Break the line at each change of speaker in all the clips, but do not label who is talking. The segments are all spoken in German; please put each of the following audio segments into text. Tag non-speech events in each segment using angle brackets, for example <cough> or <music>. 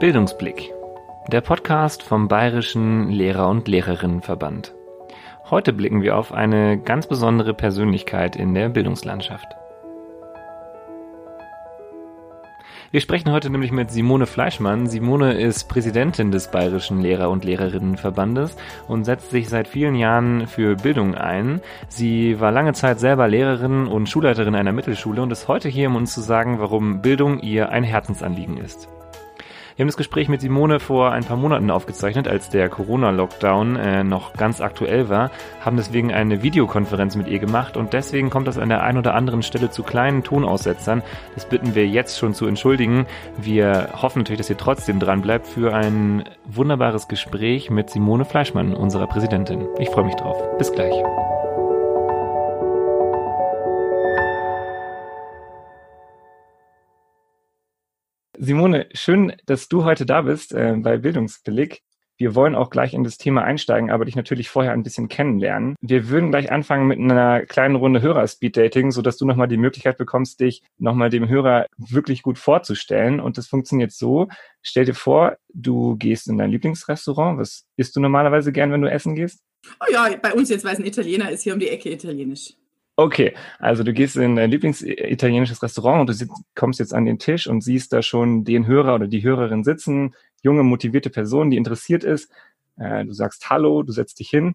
Bildungsblick, der Podcast vom Bayerischen Lehrer- und Lehrerinnenverband. Heute blicken wir auf eine ganz besondere Persönlichkeit in der Bildungslandschaft. Wir sprechen heute nämlich mit Simone Fleischmann. Simone ist Präsidentin des Bayerischen Lehrer- und Lehrerinnenverbandes und setzt sich seit vielen Jahren für Bildung ein. Sie war lange Zeit selber Lehrerin und Schulleiterin einer Mittelschule und ist heute hier, um uns zu sagen, warum Bildung ihr ein Herzensanliegen ist. Wir haben das Gespräch mit Simone vor ein paar Monaten aufgezeichnet, als der Corona-Lockdown äh, noch ganz aktuell war, haben deswegen eine Videokonferenz mit ihr gemacht und deswegen kommt das an der einen oder anderen Stelle zu kleinen Tonaussetzern. Das bitten wir jetzt schon zu entschuldigen. Wir hoffen natürlich, dass ihr trotzdem dran bleibt für ein wunderbares Gespräch mit Simone Fleischmann, unserer Präsidentin. Ich freue mich drauf. Bis gleich. Simone, schön, dass du heute da bist äh, bei Bildungsbeleg. Wir wollen auch gleich in das Thema einsteigen, aber dich natürlich vorher ein bisschen kennenlernen. Wir würden gleich anfangen mit einer kleinen Runde Hörer-Speed-Dating, sodass du nochmal die Möglichkeit bekommst, dich nochmal dem Hörer wirklich gut vorzustellen. Und das funktioniert so. Stell dir vor, du gehst in dein Lieblingsrestaurant. Was isst du normalerweise gern, wenn du essen gehst?
Oh ja, bei uns jetzt, weil es ein Italiener ist, hier um die Ecke italienisch.
Okay, also du gehst in dein Lieblingsitalienisches Restaurant und du sitzt, kommst jetzt an den Tisch und siehst da schon den Hörer oder die Hörerin sitzen, junge, motivierte Person, die interessiert ist. Äh, du sagst Hallo, du setzt dich hin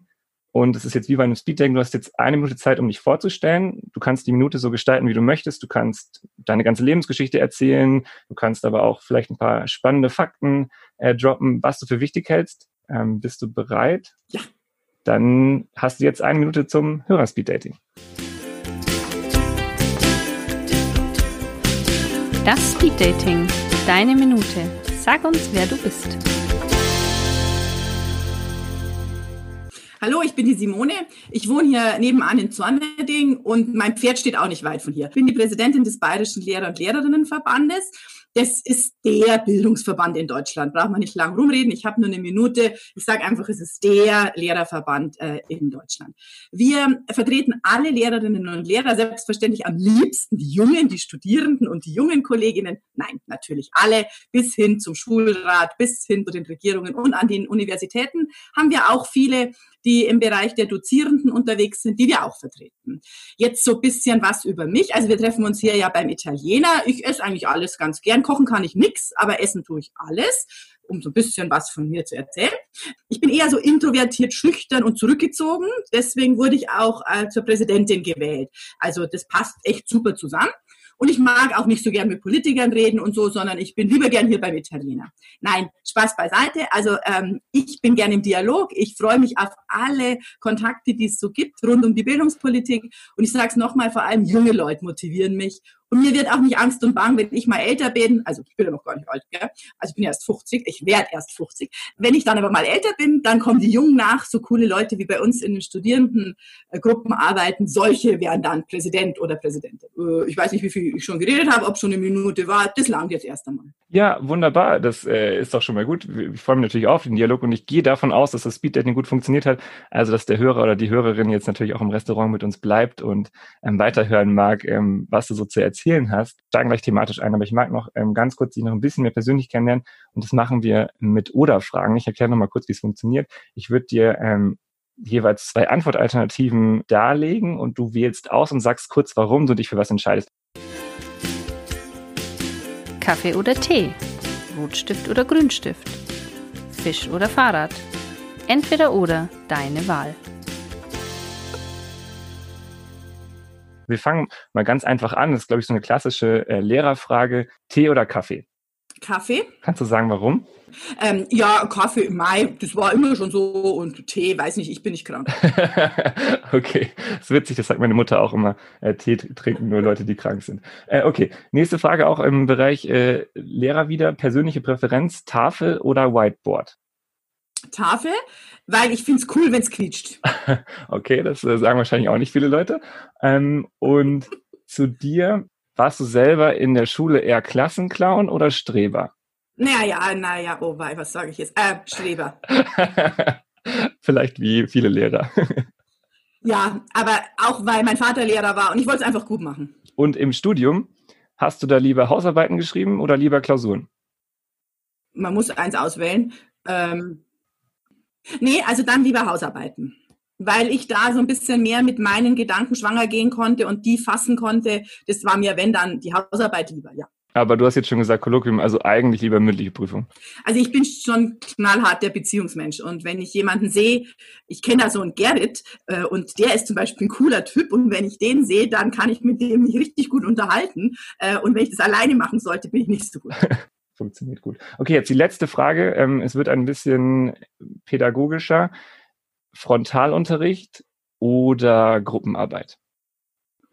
und es ist jetzt wie bei einem Speeddating, du hast jetzt eine Minute Zeit, um dich vorzustellen. Du kannst die Minute so gestalten, wie du möchtest. Du kannst deine ganze Lebensgeschichte erzählen. Du kannst aber auch vielleicht ein paar spannende Fakten äh, droppen, was du für wichtig hältst. Ähm, bist du bereit?
Ja.
Dann hast du jetzt eine Minute zum Hörer-Speeddating.
Das Speed Dating. Deine Minute. Sag uns, wer du bist.
Hallo, ich bin die Simone. Ich wohne hier nebenan in Zorneding und mein Pferd steht auch nicht weit von hier. Ich bin die Präsidentin des Bayerischen Lehrer- und Lehrerinnenverbandes das ist der Bildungsverband in Deutschland. Braucht man nicht lang rumreden. Ich habe nur eine Minute. Ich sage einfach, es ist der Lehrerverband äh, in Deutschland. Wir vertreten alle Lehrerinnen und Lehrer, selbstverständlich am liebsten die Jungen, die Studierenden und die jungen Kolleginnen. Nein, natürlich alle, bis hin zum Schulrat, bis hin zu den Regierungen und an den Universitäten haben wir auch viele die im Bereich der Dozierenden unterwegs sind, die wir auch vertreten. Jetzt so bisschen was über mich. Also wir treffen uns hier ja beim Italiener. Ich esse eigentlich alles ganz gern. Kochen kann ich nix, aber essen tue ich alles um so ein bisschen was von mir zu erzählen. Ich bin eher so introvertiert, schüchtern und zurückgezogen. Deswegen wurde ich auch äh, zur Präsidentin gewählt. Also das passt echt super zusammen. Und ich mag auch nicht so gern mit Politikern reden und so, sondern ich bin lieber gern hier beim Italiener. Nein, Spaß beiseite. Also ähm, ich bin gern im Dialog. Ich freue mich auf alle Kontakte, die es so gibt rund um die Bildungspolitik. Und ich sage es nochmal, vor allem junge Leute motivieren mich. Und mir wird auch nicht Angst und Bang, wenn ich mal älter bin. Also ich bin ja noch gar nicht alt, gell? Also ich bin erst 50, ich werde erst 50. Wenn ich dann aber mal älter bin, dann kommen die Jungen nach, so coole Leute wie bei uns in den Studierendengruppen arbeiten. Solche werden dann Präsident oder Präsidentin. Äh, ich weiß nicht, wie viel ich schon geredet habe, ob schon eine Minute war. Das langt jetzt erst einmal.
Ja, wunderbar. Das äh, ist doch schon mal gut. Ich freue mich natürlich auf den Dialog und ich gehe davon aus, dass das Speeddating gut funktioniert hat. Also, dass der Hörer oder die Hörerin jetzt natürlich auch im Restaurant mit uns bleibt und ähm, weiterhören mag, ähm, was du so zu erzählen erzählen hast, steigen gleich thematisch ein. Aber ich mag noch ähm, ganz kurz dich noch ein bisschen mehr persönlich kennenlernen. Und das machen wir mit Oder-Fragen. Ich erkläre noch mal kurz, wie es funktioniert. Ich würde dir ähm, jeweils zwei Antwortalternativen darlegen und du wählst aus und sagst kurz, warum du dich für was entscheidest.
Kaffee oder Tee? Rotstift oder Grünstift? Fisch oder Fahrrad? Entweder oder, deine Wahl.
Wir fangen mal ganz einfach an. Das ist, glaube ich, so eine klassische äh, Lehrerfrage. Tee oder Kaffee?
Kaffee.
Kannst du sagen, warum?
Ähm, ja, Kaffee, Mai, das war immer schon so und Tee, weiß nicht, ich bin nicht krank. <laughs>
okay, das ist witzig, das sagt meine Mutter auch immer. Äh, Tee trinken nur Leute, die krank sind. Äh, okay, nächste Frage auch im Bereich äh, Lehrer wieder. Persönliche Präferenz, Tafel oder Whiteboard?
Tafel, weil ich finde es cool, wenn es quietscht. <laughs>
okay, das äh, sagen wahrscheinlich auch nicht viele Leute. Ähm, und zu dir, warst du selber in der Schule eher Klassenclown oder Streber?
Naja, naja, oh wei, was sage ich jetzt? Äh, Streber. <laughs>
Vielleicht wie viele Lehrer. <laughs>
ja, aber auch weil mein Vater Lehrer war und ich wollte es einfach gut machen.
Und im Studium Hast du da lieber Hausarbeiten geschrieben oder lieber Klausuren?
Man muss eins auswählen. Ähm, nee, also dann lieber Hausarbeiten weil ich da so ein bisschen mehr mit meinen Gedanken schwanger gehen konnte und die fassen konnte. Das war mir, wenn dann, die Hausarbeit lieber, ja.
Aber du hast jetzt schon gesagt, Kolloquium, also eigentlich lieber mündliche Prüfung.
Also ich bin schon knallhart der Beziehungsmensch. Und wenn ich jemanden sehe, ich kenne da so einen Gerrit äh, und der ist zum Beispiel ein cooler Typ und wenn ich den sehe, dann kann ich mit dem mich richtig gut unterhalten. Äh, und wenn ich das alleine machen sollte, bin ich nicht so gut. <laughs>
Funktioniert gut. Okay, jetzt die letzte Frage. Ähm, es wird ein bisschen pädagogischer. Frontalunterricht oder Gruppenarbeit?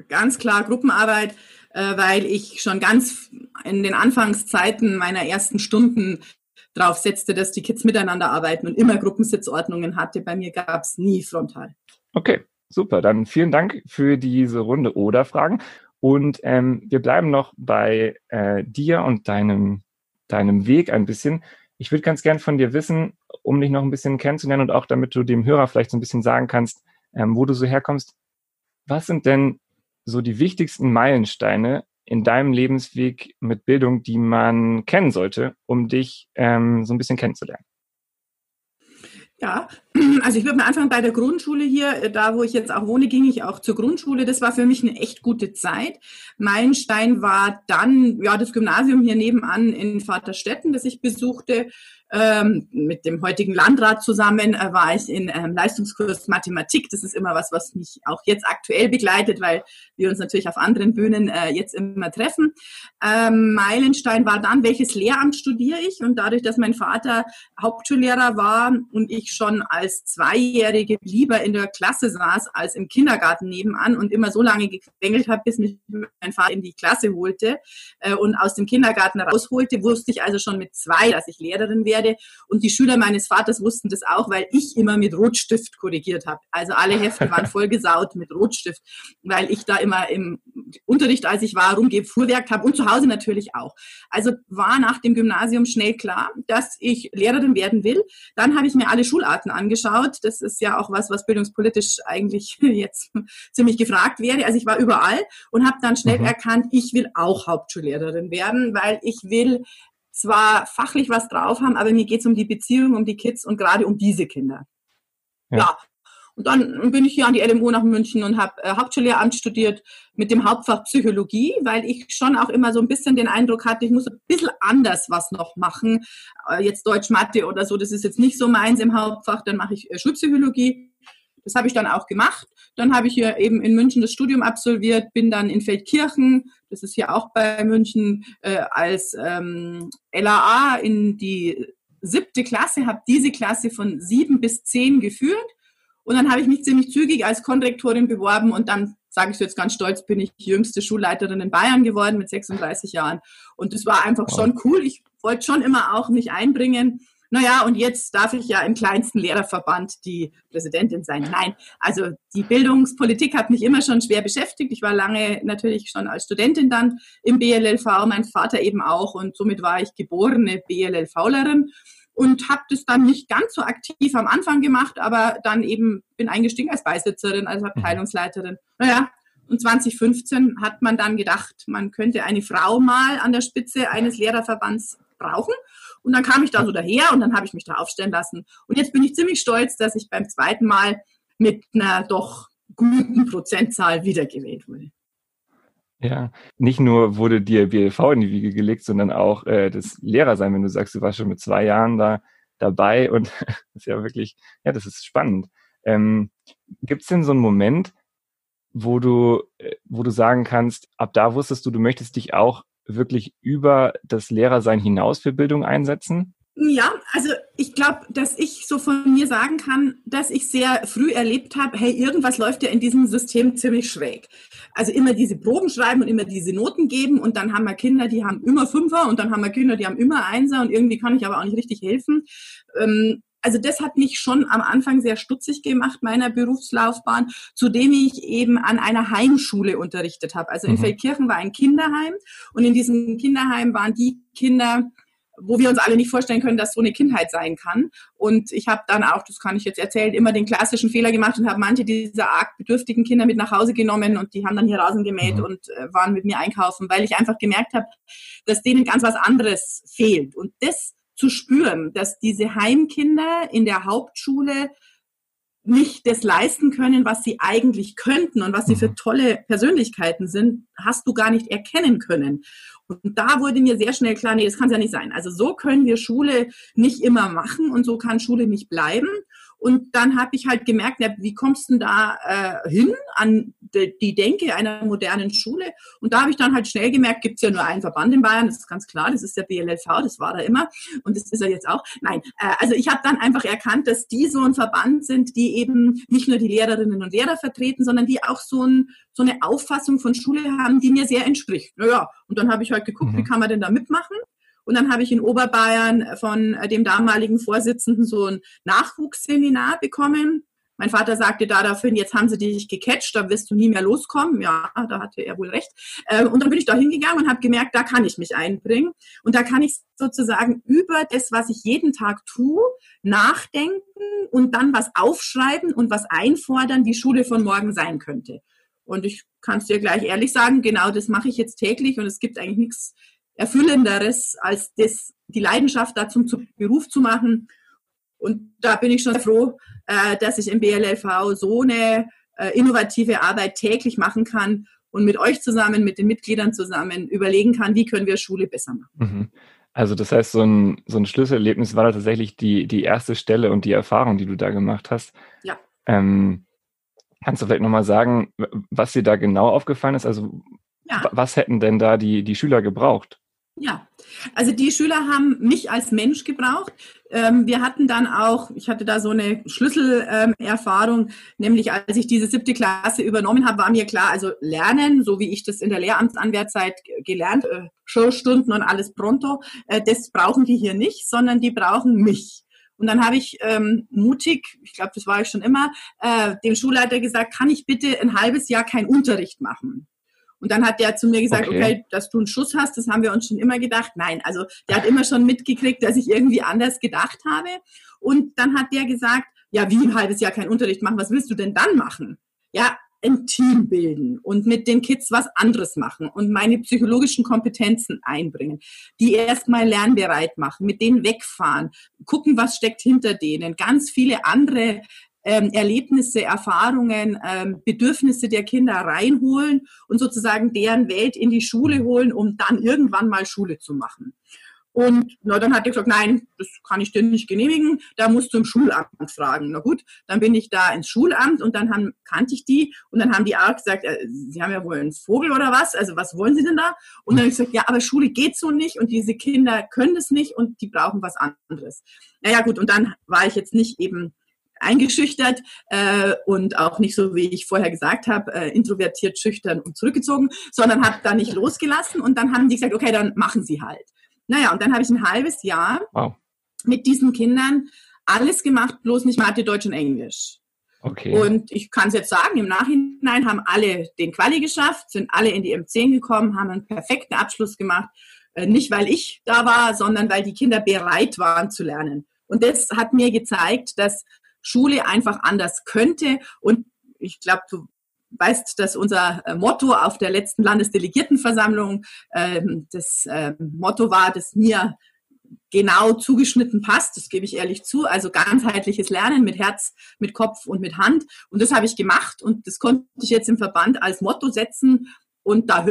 Ganz klar Gruppenarbeit, äh, weil ich schon ganz in den Anfangszeiten meiner ersten Stunden drauf setzte, dass die Kids miteinander arbeiten und immer Gruppensitzordnungen hatte. Bei mir gab es nie frontal.
Okay, super. Dann vielen Dank für diese Runde oder Fragen. Und ähm, wir bleiben noch bei äh, dir und deinem, deinem Weg ein bisschen. Ich würde ganz gern von dir wissen, um dich noch ein bisschen kennenzulernen und auch damit du dem Hörer vielleicht so ein bisschen sagen kannst, ähm, wo du so herkommst. Was sind denn so die wichtigsten Meilensteine in deinem Lebensweg mit Bildung, die man kennen sollte, um dich ähm, so ein bisschen kennenzulernen?
Ja, also ich würde mal anfangen bei der Grundschule hier, äh, da wo ich jetzt auch wohne, ging ich auch zur Grundschule. Das war für mich eine echt gute Zeit. Meilenstein war dann ja das Gymnasium hier nebenan in Vaterstetten, das ich besuchte. Ähm, mit dem heutigen Landrat zusammen äh, war ich in ähm, Leistungskurs Mathematik. Das ist immer was, was mich auch jetzt aktuell begleitet, weil wir uns natürlich auf anderen Bühnen äh, jetzt immer treffen. Ähm, Meilenstein war dann, welches Lehramt studiere ich? Und dadurch, dass mein Vater Hauptschullehrer war und ich schon als Zweijährige lieber in der Klasse saß als im Kindergarten nebenan und immer so lange gequengelt habe, bis mich mein Vater in die Klasse holte äh, und aus dem Kindergarten rausholte, wusste ich also schon mit zwei, dass ich Lehrerin wäre werde. Und die Schüler meines Vaters wussten das auch, weil ich immer mit Rotstift korrigiert habe. Also alle Hefte waren <laughs> vollgesaut mit Rotstift, weil ich da immer im Unterricht, als ich war, rumgefuhrwerkt habe und zu Hause natürlich auch. Also war nach dem Gymnasium schnell klar, dass ich Lehrerin werden will. Dann habe ich mir alle Schularten angeschaut. Das ist ja auch was, was bildungspolitisch eigentlich <laughs> jetzt ziemlich gefragt wäre. Also ich war überall und habe dann schnell mhm. erkannt, ich will auch Hauptschullehrerin werden, weil ich will zwar fachlich was drauf haben, aber mir geht es um die Beziehung, um die Kids und gerade um diese Kinder. Ja. ja. Und dann bin ich hier an die LMU nach München und habe äh, Hauptschullehramt studiert mit dem Hauptfach Psychologie, weil ich schon auch immer so ein bisschen den Eindruck hatte, ich muss ein bisschen anders was noch machen. Äh, jetzt Deutsch, Mathe oder so, das ist jetzt nicht so meins im Hauptfach, dann mache ich äh, Schulpsychologie. Das habe ich dann auch gemacht. Dann habe ich hier eben in München das Studium absolviert, bin dann in Feldkirchen, das ist hier auch bei München, äh, als ähm, LAA in die siebte Klasse, habe diese Klasse von sieben bis zehn geführt. Und dann habe ich mich ziemlich zügig als Konrektorin beworben und dann, sage ich so jetzt ganz stolz, bin ich jüngste Schulleiterin in Bayern geworden mit 36 Jahren. Und das war einfach schon cool. Ich wollte schon immer auch mich einbringen. Naja, und jetzt darf ich ja im kleinsten Lehrerverband die Präsidentin sein. Nein, also die Bildungspolitik hat mich immer schon schwer beschäftigt. Ich war lange natürlich schon als Studentin dann im BLLV, mein Vater eben auch und somit war ich geborene BLLVlerin und habe das dann nicht ganz so aktiv am Anfang gemacht, aber dann eben bin eingestiegen als Beisitzerin, als mhm. Abteilungsleiterin. Naja, und 2015 hat man dann gedacht, man könnte eine Frau mal an der Spitze eines Lehrerverbands brauchen. Und dann kam ich da so daher und dann habe ich mich da aufstellen lassen. Und jetzt bin ich ziemlich stolz, dass ich beim zweiten Mal mit einer doch guten Prozentzahl wiedergewählt wurde.
Ja, nicht nur wurde dir BLV in die Wiege gelegt, sondern auch äh, das Lehrersein, wenn du sagst, du warst schon mit zwei Jahren da dabei und <laughs> das ist ja wirklich, ja, das ist spannend. Ähm, Gibt es denn so einen Moment, wo du, äh, wo du sagen kannst, ab da wusstest du, du möchtest dich auch wirklich über das Lehrersein hinaus für Bildung einsetzen?
Ja, also ich glaube, dass ich so von mir sagen kann, dass ich sehr früh erlebt habe, hey, irgendwas läuft ja in diesem System ziemlich schräg. Also immer diese Proben schreiben und immer diese Noten geben und dann haben wir Kinder, die haben immer Fünfer und dann haben wir Kinder, die haben immer Einser und irgendwie kann ich aber auch nicht richtig helfen. Ähm, also das hat mich schon am Anfang sehr stutzig gemacht, meiner Berufslaufbahn, zudem ich eben an einer Heimschule unterrichtet habe. Also in mhm. Feldkirchen war ein Kinderheim und in diesem Kinderheim waren die Kinder, wo wir uns alle nicht vorstellen können, dass so eine Kindheit sein kann. Und ich habe dann auch, das kann ich jetzt erzählen, immer den klassischen Fehler gemacht und habe manche dieser arg bedürftigen Kinder mit nach Hause genommen und die haben dann hier Rasen gemäht mhm. und äh, waren mit mir einkaufen, weil ich einfach gemerkt habe, dass denen ganz was anderes fehlt. Und das zu spüren, dass diese Heimkinder in der Hauptschule nicht das leisten können, was sie eigentlich könnten und was sie für mhm. tolle Persönlichkeiten sind, hast du gar nicht erkennen können. Und da wurde mir sehr schnell klar, nee, das kann es ja nicht sein. Also so können wir Schule nicht immer machen und so kann Schule nicht bleiben. Und dann habe ich halt gemerkt, ja, wie kommst du denn da äh, hin an die Denke einer modernen Schule? Und da habe ich dann halt schnell gemerkt, gibt es ja nur einen Verband in Bayern, das ist ganz klar, das ist der BLLV, das war da immer und das ist er jetzt auch. Nein, äh, also ich habe dann einfach erkannt, dass die so ein Verband sind, die eben nicht nur die Lehrerinnen und Lehrer vertreten, sondern die auch so, ein, so eine Auffassung von Schule haben, die mir sehr entspricht. Naja, und dann habe ich halt geguckt, mhm. wie kann man denn da mitmachen? Und dann habe ich in Oberbayern von äh, dem damaligen Vorsitzenden so ein Nachwuchsseminar bekommen. Mein Vater sagte da daraufhin, jetzt haben sie dich gecatcht, da wirst du nie mehr loskommen. Ja, da hatte er wohl recht. Ähm, und dann bin ich da hingegangen und habe gemerkt, da kann ich mich einbringen. Und da kann ich sozusagen über das, was ich jeden Tag tue, nachdenken und dann was aufschreiben und was einfordern, die Schule von morgen sein könnte. Und ich kann es dir gleich ehrlich sagen, genau das mache ich jetzt täglich und es gibt eigentlich nichts Erfüllenderes, als das, die Leidenschaft dazu zum Beruf zu machen. Und da bin ich schon froh, äh, dass ich im BLLV so eine äh, innovative Arbeit täglich machen kann und mit euch zusammen, mit den Mitgliedern zusammen überlegen kann, wie können wir Schule besser machen.
Mhm. Also das heißt, so ein, so ein Schlüsselerlebnis war da tatsächlich die, die erste Stelle und die Erfahrung, die du da gemacht hast.
Ja.
Ähm, kannst du vielleicht nochmal sagen, was dir da genau aufgefallen ist? Also ja. was hätten denn da die, die Schüler gebraucht?
Ja, also die Schüler haben mich als Mensch gebraucht. Ähm, wir hatten dann auch, ich hatte da so eine Schlüsselerfahrung, nämlich als ich diese siebte Klasse übernommen habe, war mir klar, also Lernen, so wie ich das in der Lehramtsanwärtzeit gelernt, äh, Schulstunden und alles pronto, äh, das brauchen die hier nicht, sondern die brauchen mich. Und dann habe ich ähm, mutig, ich glaube, das war ich schon immer, äh, dem Schulleiter gesagt, kann ich bitte ein halbes Jahr keinen Unterricht machen? Und dann hat der zu mir gesagt, okay. okay. dass du einen Schuss hast, das haben wir uns schon immer gedacht. Nein, also der hat immer schon mitgekriegt, dass ich irgendwie anders gedacht habe. Und dann hat der gesagt, ja, wie ein halbes Jahr kein Unterricht machen, was willst du denn dann machen? Ja, ein Team bilden und mit den Kids was anderes machen und meine psychologischen Kompetenzen einbringen, die erstmal lernbereit machen, mit denen wegfahren, gucken, was steckt hinter denen, ganz viele andere ähm, Erlebnisse, Erfahrungen, ähm, Bedürfnisse der Kinder reinholen und sozusagen deren Welt in die Schule holen, um dann irgendwann mal Schule zu machen. Und na, dann hat er gesagt, nein, das kann ich dir nicht genehmigen, da musst du im Schulamt fragen. Na gut, dann bin ich da ins Schulamt und dann haben, kannte ich die und dann haben die auch gesagt, äh, sie haben ja wohl einen Vogel oder was, also was wollen sie denn da? Und dann habe ich gesagt, ja, aber Schule geht so nicht und diese Kinder können das nicht und die brauchen was anderes. Naja gut, und dann war ich jetzt nicht eben eingeschüchtert äh, und auch nicht so, wie ich vorher gesagt habe, äh, introvertiert, schüchtern und zurückgezogen, sondern habe da nicht losgelassen und dann haben die gesagt, okay, dann machen sie halt. Naja, und dann habe ich ein halbes Jahr wow. mit diesen Kindern alles gemacht, bloß nicht Mathe, Deutsch und Englisch. Okay. Und ich kann es jetzt sagen, im Nachhinein haben alle den Quali geschafft, sind alle in die M10 gekommen, haben einen perfekten Abschluss gemacht. Äh, nicht, weil ich da war, sondern weil die Kinder bereit waren zu lernen. Und das hat mir gezeigt, dass Schule einfach anders könnte. Und ich glaube, du weißt, dass unser äh, Motto auf der letzten Landesdelegiertenversammlung äh, das äh, Motto war, das mir genau zugeschnitten passt, das gebe ich ehrlich zu, also ganzheitliches Lernen mit Herz, mit Kopf und mit Hand. Und das habe ich gemacht und das konnte ich jetzt im Verband als Motto setzen. Und da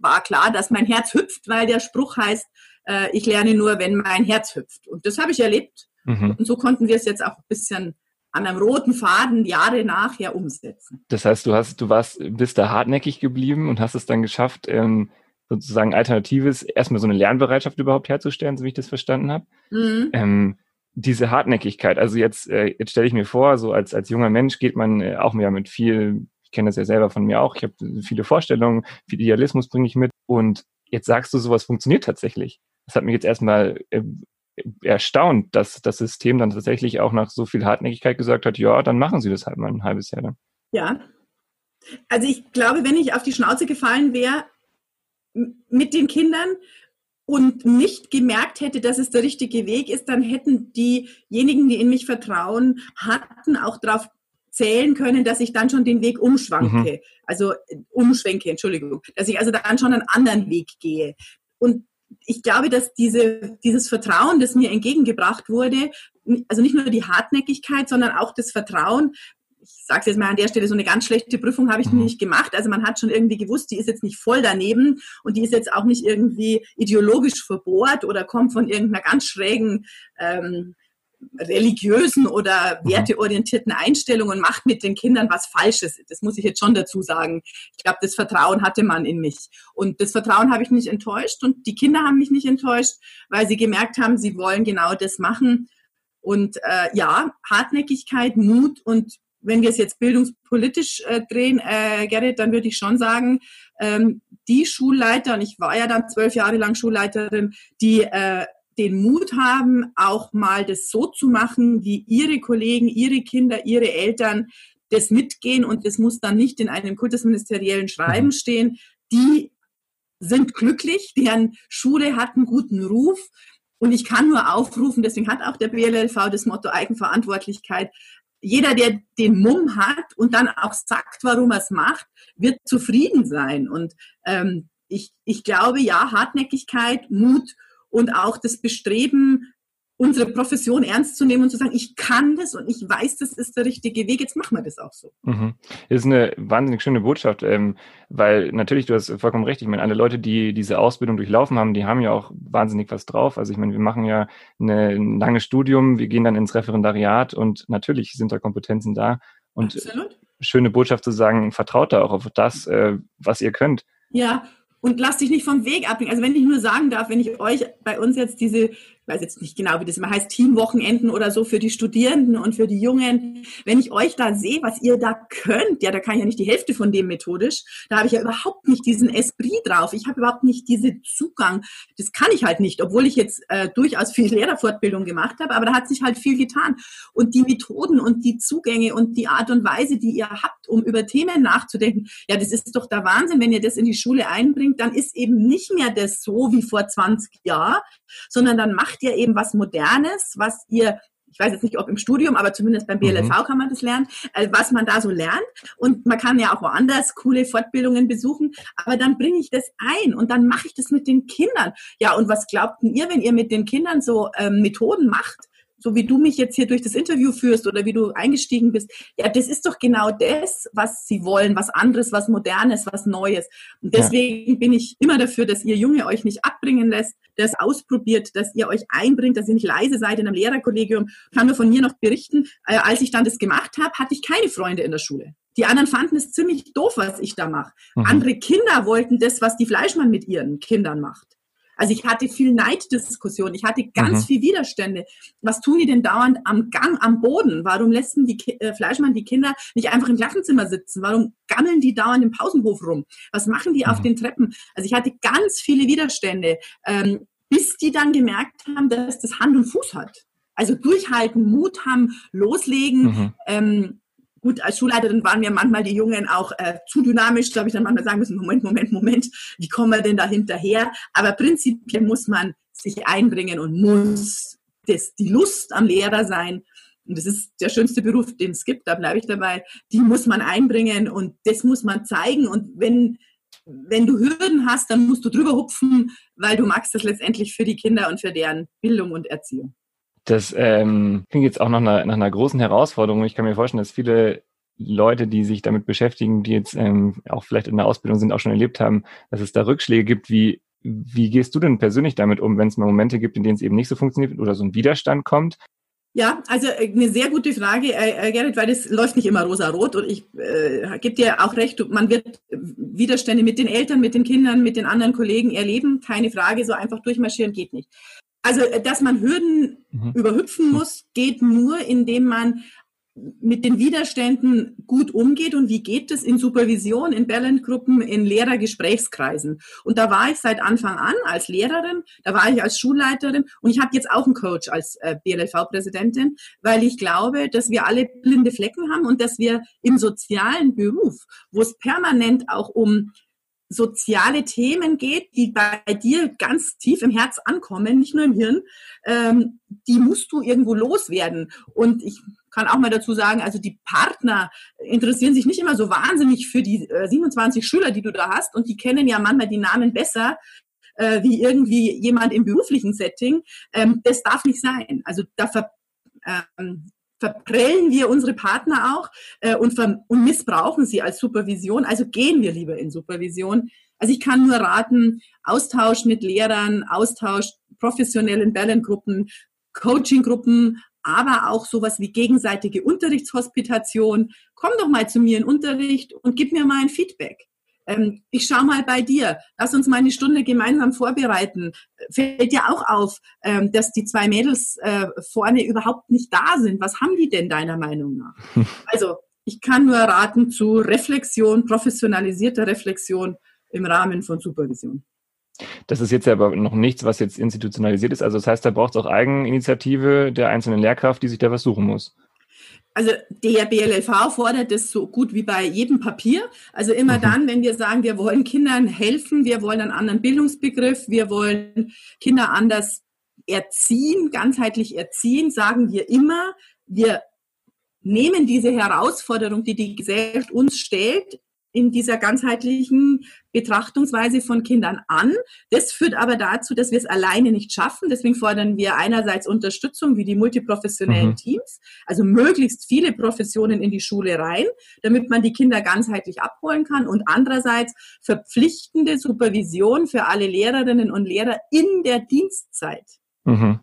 war klar, dass mein Herz hüpft, weil der Spruch heißt, äh, ich lerne nur, wenn mein Herz hüpft. Und das habe ich erlebt. Mhm. Und so konnten wir es jetzt auch ein bisschen an einem roten Faden Jahre nachher umsetzen.
Das heißt, du hast, du warst, bist da hartnäckig geblieben und hast es dann geschafft, ähm, sozusagen Alternatives, erstmal so eine Lernbereitschaft überhaupt herzustellen, so wie ich das verstanden habe. Mhm. Ähm, diese Hartnäckigkeit, also jetzt, äh, jetzt stelle ich mir vor, so als, als junger Mensch geht man äh, auch mehr mit viel, ich kenne das ja selber von mir auch, ich habe viele Vorstellungen, viel Idealismus bringe ich mit und jetzt sagst du, sowas funktioniert tatsächlich. Das hat mich jetzt erstmal äh, erstaunt, dass das System dann tatsächlich auch nach so viel Hartnäckigkeit gesagt hat, ja, dann machen Sie das halt mal ein halbes Jahr lang.
Ja. Also ich glaube, wenn ich auf die Schnauze gefallen wäre mit den Kindern, und nicht gemerkt hätte, dass es der richtige Weg ist, dann hätten diejenigen, die in mich vertrauen hatten, auch darauf zählen können, dass ich dann schon den Weg umschwanke, mhm. also umschwenke, Entschuldigung, dass ich also dann schon einen anderen Weg gehe. Und ich glaube, dass diese, dieses Vertrauen, das mir entgegengebracht wurde, also nicht nur die Hartnäckigkeit, sondern auch das Vertrauen, ich sage es jetzt mal an der Stelle, so eine ganz schlechte Prüfung habe ich mhm. nicht gemacht. Also man hat schon irgendwie gewusst, die ist jetzt nicht voll daneben und die ist jetzt auch nicht irgendwie ideologisch verbohrt oder kommt von irgendeiner ganz schrägen ähm, religiösen oder mhm. werteorientierten Einstellung und macht mit den Kindern was Falsches. Das muss ich jetzt schon dazu sagen. Ich glaube, das Vertrauen hatte man in mich. Und das Vertrauen habe ich nicht enttäuscht und die Kinder haben mich nicht enttäuscht, weil sie gemerkt haben, sie wollen genau das machen. Und äh, ja, Hartnäckigkeit, Mut und wenn wir es jetzt bildungspolitisch äh, drehen, äh, Gerrit, dann würde ich schon sagen, ähm, die Schulleiter, und ich war ja dann zwölf Jahre lang Schulleiterin, die äh, den Mut haben, auch mal das so zu machen, wie ihre Kollegen, ihre Kinder, ihre Eltern das mitgehen und das muss dann nicht in einem kultusministeriellen Schreiben mhm. stehen. Die sind glücklich, deren Schule hat einen guten Ruf und ich kann nur aufrufen, deswegen hat auch der BLLV das Motto Eigenverantwortlichkeit. Jeder, der den Mumm hat und dann auch sagt, warum er es macht, wird zufrieden sein. Und ähm, ich, ich glaube, ja, Hartnäckigkeit, Mut und auch das Bestreben, unsere Profession ernst zu nehmen und zu sagen, ich kann das und ich weiß, das ist der richtige Weg, jetzt machen wir das auch so.
Mhm. Das ist eine wahnsinnig schöne Botschaft, ähm, weil natürlich, du hast vollkommen recht, ich meine, alle Leute, die diese Ausbildung durchlaufen haben, die haben ja auch wahnsinnig was drauf. Also ich meine, wir machen ja eine, ein langes Studium, wir gehen dann ins Referendariat und natürlich sind da Kompetenzen da. Und Absolut. schöne Botschaft zu sagen, vertraut da auch auf das, äh, was ihr könnt.
Ja, und lasst dich nicht vom Weg abbringen. Also wenn ich nur sagen darf, wenn ich euch bei uns jetzt diese weiß jetzt nicht genau, wie das immer heißt, Teamwochenenden oder so für die Studierenden und für die Jungen. Wenn ich euch da sehe, was ihr da könnt, ja, da kann ich ja nicht die Hälfte von dem methodisch. Da habe ich ja überhaupt nicht diesen Esprit drauf. Ich habe überhaupt nicht diesen Zugang. Das kann ich halt nicht, obwohl ich jetzt äh, durchaus viel Lehrerfortbildung gemacht habe, aber da hat sich halt viel getan. Und die Methoden und die Zugänge und die Art und Weise, die ihr habt, um über Themen nachzudenken, ja, das ist doch der Wahnsinn, wenn ihr das in die Schule einbringt, dann ist eben nicht mehr das so wie vor 20 Jahren, sondern dann macht ihr eben was Modernes, was ihr ich weiß jetzt nicht, ob im Studium, aber zumindest beim BLV mhm. kann man das lernen, äh, was man da so lernt. Und man kann ja auch woanders coole Fortbildungen besuchen. Aber dann bringe ich das ein und dann mache ich das mit den Kindern. Ja, und was glaubt denn ihr, wenn ihr mit den Kindern so ähm, Methoden macht? So wie du mich jetzt hier durch das Interview führst oder wie du eingestiegen bist, ja, das ist doch genau das, was sie wollen, was anderes, was modernes, was Neues. Und deswegen ja. bin ich immer dafür, dass ihr Junge euch nicht abbringen lässt, das ausprobiert, dass ihr euch einbringt, dass ihr nicht leise seid in einem Lehrerkollegium. Kann nur von mir noch berichten, äh, als ich dann das gemacht habe, hatte ich keine Freunde in der Schule. Die anderen fanden es ziemlich doof, was ich da mache. Mhm. Andere Kinder wollten das, was die Fleischmann mit ihren Kindern macht. Also ich hatte viel Neiddiskussion, ich hatte ganz mhm. viel Widerstände. Was tun die denn dauernd am Gang, am Boden? Warum lässt die äh, Fleischmann die Kinder nicht einfach im Klassenzimmer sitzen? Warum gammeln die dauernd im Pausenhof rum? Was machen die mhm. auf den Treppen? Also ich hatte ganz viele Widerstände, ähm, bis die dann gemerkt haben, dass das Hand und Fuß hat. Also durchhalten, Mut haben, loslegen. Mhm. Ähm, Gut, als Schulleiterin waren mir manchmal die Jungen auch äh, zu dynamisch, glaube ich, dann manchmal sagen müssen, Moment, Moment, Moment, wie kommen wir denn da hinterher? Aber prinzipiell muss man sich einbringen und muss das, die Lust am Lehrer sein. Und das ist der schönste Beruf, den es gibt, da bleibe ich dabei. Die muss man einbringen und das muss man zeigen. Und wenn, wenn du Hürden hast, dann musst du drüber hupfen, weil du magst das letztendlich für die Kinder und für deren Bildung und Erziehung.
Das ähm, klingt jetzt auch nach einer, nach einer großen Herausforderung. Ich kann mir vorstellen, dass viele Leute, die sich damit beschäftigen, die jetzt ähm, auch vielleicht in der Ausbildung sind, auch schon erlebt haben, dass es da Rückschläge gibt. Wie, wie gehst du denn persönlich damit um, wenn es mal Momente gibt, in denen es eben nicht so funktioniert oder so ein Widerstand kommt?
Ja, also äh, eine sehr gute Frage, äh, äh, Gerrit, weil das läuft nicht immer rosa-rot und ich äh, gebe dir auch recht, man wird Widerstände mit den Eltern, mit den Kindern, mit den anderen Kollegen erleben, keine Frage, so einfach durchmarschieren geht nicht. Also, äh, dass man Hürden mhm. überhüpfen muss, geht nur, indem man mit den Widerständen gut umgeht und wie geht es in Supervision, in Balance-Gruppen, in Lehrergesprächskreisen. Und da war ich seit Anfang an als Lehrerin, da war ich als Schulleiterin und ich habe jetzt auch einen Coach als äh, BLV-Präsidentin, weil ich glaube, dass wir alle blinde Flecken haben und dass wir im sozialen Beruf, wo es permanent auch um soziale Themen geht, die bei dir ganz tief im Herz ankommen, nicht nur im Hirn, ähm, die musst du irgendwo loswerden. Und ich kann auch mal dazu sagen, also die Partner interessieren sich nicht immer so wahnsinnig für die äh, 27 Schüler, die du da hast, und die kennen ja manchmal die Namen besser äh, wie irgendwie jemand im beruflichen Setting. Ähm, das darf nicht sein. Also da ver, ähm, verprellen wir unsere Partner auch äh, und, und missbrauchen sie als Supervision. Also gehen wir lieber in Supervision. Also ich kann nur raten, Austausch mit Lehrern, Austausch professionellen Bellengruppen, Coachinggruppen, aber auch sowas wie gegenseitige Unterrichtshospitation. Komm doch mal zu mir in Unterricht und gib mir mal ein Feedback. Ähm, ich schau mal bei dir, lass uns mal eine Stunde gemeinsam vorbereiten. Fällt dir auch auf, ähm, dass die zwei Mädels äh, vorne überhaupt nicht da sind? Was haben die denn deiner Meinung nach? <laughs> Also ich kann nur raten zu Reflexion, professionalisierter Reflexion im Rahmen von Supervision.
Das ist jetzt aber noch nichts, was jetzt institutionalisiert ist. Also das heißt, da braucht es auch Eigeninitiative der einzelnen Lehrkraft, die sich da was suchen muss.
Also der BLLV fordert das so gut wie bei jedem Papier. Also immer mhm. dann, wenn wir sagen, wir wollen Kindern helfen, wir wollen einen anderen Bildungsbegriff, wir wollen Kinder anders erziehen, ganzheitlich erziehen, sagen wir immer, wir nehmen diese Herausforderung, die die Gesellschaft uns stellt, in dieser ganzheitlichen Betrachtungsweise von Kindern an. Das führt aber dazu, dass wir es alleine nicht schaffen. Deswegen fordern wir einerseits Unterstützung wie die multiprofessionellen mhm. Teams, also möglichst viele Professionen in die Schule rein, damit man die Kinder ganzheitlich abholen kann und andererseits verpflichtende Supervision für alle Lehrerinnen und Lehrer in der Dienstzeit. Mhm.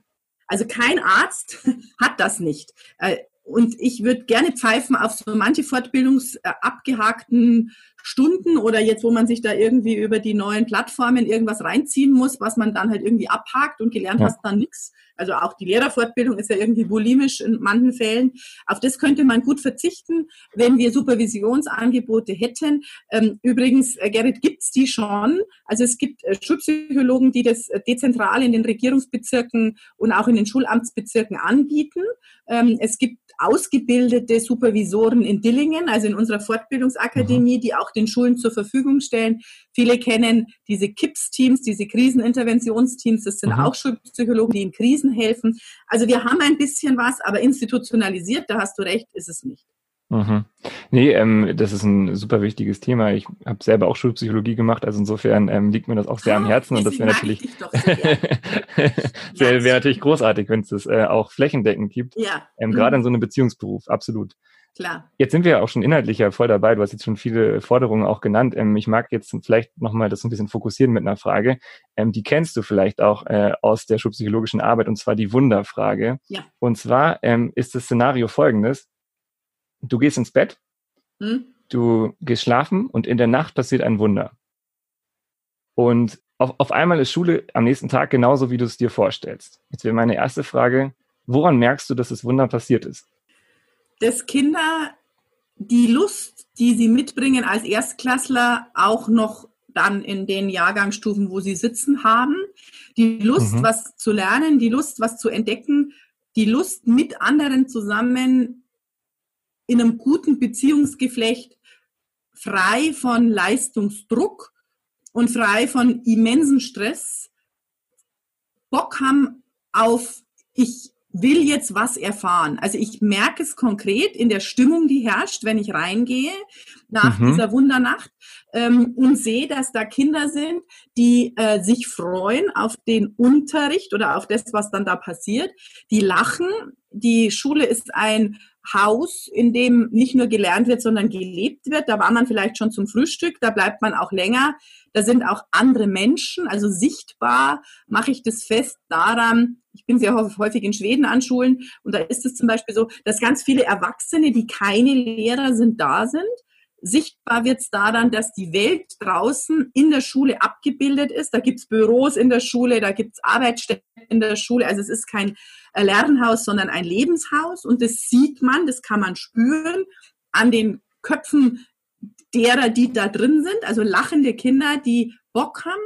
Also kein Arzt <laughs> hat das nicht. Äh, und ich würde gerne pfeifen auf so manche Fortbildungsabgehakten Stunden oder jetzt, wo man sich da irgendwie über die neuen Plattformen irgendwas reinziehen muss, was man dann halt irgendwie abhakt und gelernt ja. hast dann nichts. Also auch die Lehrerfortbildung ist ja irgendwie bulimisch in manchen Fällen. Auf das könnte man gut verzichten, wenn wir Supervisionsangebote hätten. Ähm, übrigens, äh, Gerrit, gibt's die schon. Also es gibt äh, Schulpsychologen, die das äh, dezentral in den Regierungsbezirken und auch in den Schulamtsbezirken anbieten. Ähm, es gibt ausgebildete Supervisoren in Dillingen, also in unserer Fortbildungsakademie, mhm. die auch den Schulen zur Verfügung stellen. Viele kennen diese KIPS-Teams, diese Kriseninterventionsteams. Das sind mhm. auch Schulpsychologen, die in Krisen helfen. Also wir haben ein bisschen was, aber institutionalisiert, da hast du recht, ist es nicht.
Mhm. Nee, ähm, das ist ein super wichtiges Thema. Ich habe selber auch Schulpsychologie gemacht, also insofern ähm, liegt mir das auch sehr am ah, Herzen und das wäre natürlich sehr, <laughs> wäre natürlich großartig, wenn es das äh, auch flächendeckend gibt. Ja. Ähm, mhm. Gerade in so einem Beziehungsberuf, absolut. Klar. Jetzt sind wir auch schon inhaltlich ja voll dabei. Du hast jetzt schon viele Forderungen auch genannt. Ähm, ich mag jetzt vielleicht nochmal das ein bisschen fokussieren mit einer Frage. Ähm, die kennst du vielleicht auch äh, aus der schulpsychologischen Arbeit und zwar die Wunderfrage. Ja. Und zwar ähm, ist das Szenario folgendes du gehst ins Bett, hm? du gehst schlafen und in der Nacht passiert ein Wunder. Und auf, auf einmal ist Schule am nächsten Tag genauso, wie du es dir vorstellst. Jetzt wäre meine erste Frage, woran merkst du, dass das Wunder passiert ist?
Dass Kinder die Lust, die sie mitbringen als Erstklässler, auch noch dann in den Jahrgangsstufen, wo sie sitzen, haben. Die Lust, mhm. was zu lernen, die Lust, was zu entdecken, die Lust, mit anderen zusammen in einem guten Beziehungsgeflecht frei von Leistungsdruck und frei von immensen Stress Bock haben auf, ich will jetzt was erfahren. Also ich merke es konkret in der Stimmung, die herrscht, wenn ich reingehe nach mhm. dieser Wundernacht ähm, und sehe, dass da Kinder sind, die äh, sich freuen auf den Unterricht oder auf das, was dann da passiert. Die lachen. Die Schule ist ein Haus, in dem nicht nur gelernt wird, sondern gelebt wird. Da war man vielleicht schon zum Frühstück, da bleibt man auch länger. Da sind auch andere Menschen, also sichtbar mache ich das fest daran. Ich bin sehr häufig in Schweden an Schulen und da ist es zum Beispiel so, dass ganz viele Erwachsene, die keine Lehrer sind, da sind. Sichtbar wird es daran, dass die Welt draußen in der Schule abgebildet ist. Da gibt's Büros in der Schule, da gibt's Arbeitsstätten in der Schule. Also es ist kein äh, Lernhaus, sondern ein Lebenshaus. Und das sieht man, das kann man spüren an den Köpfen derer, die da drin sind. Also lachende Kinder, die Bock haben.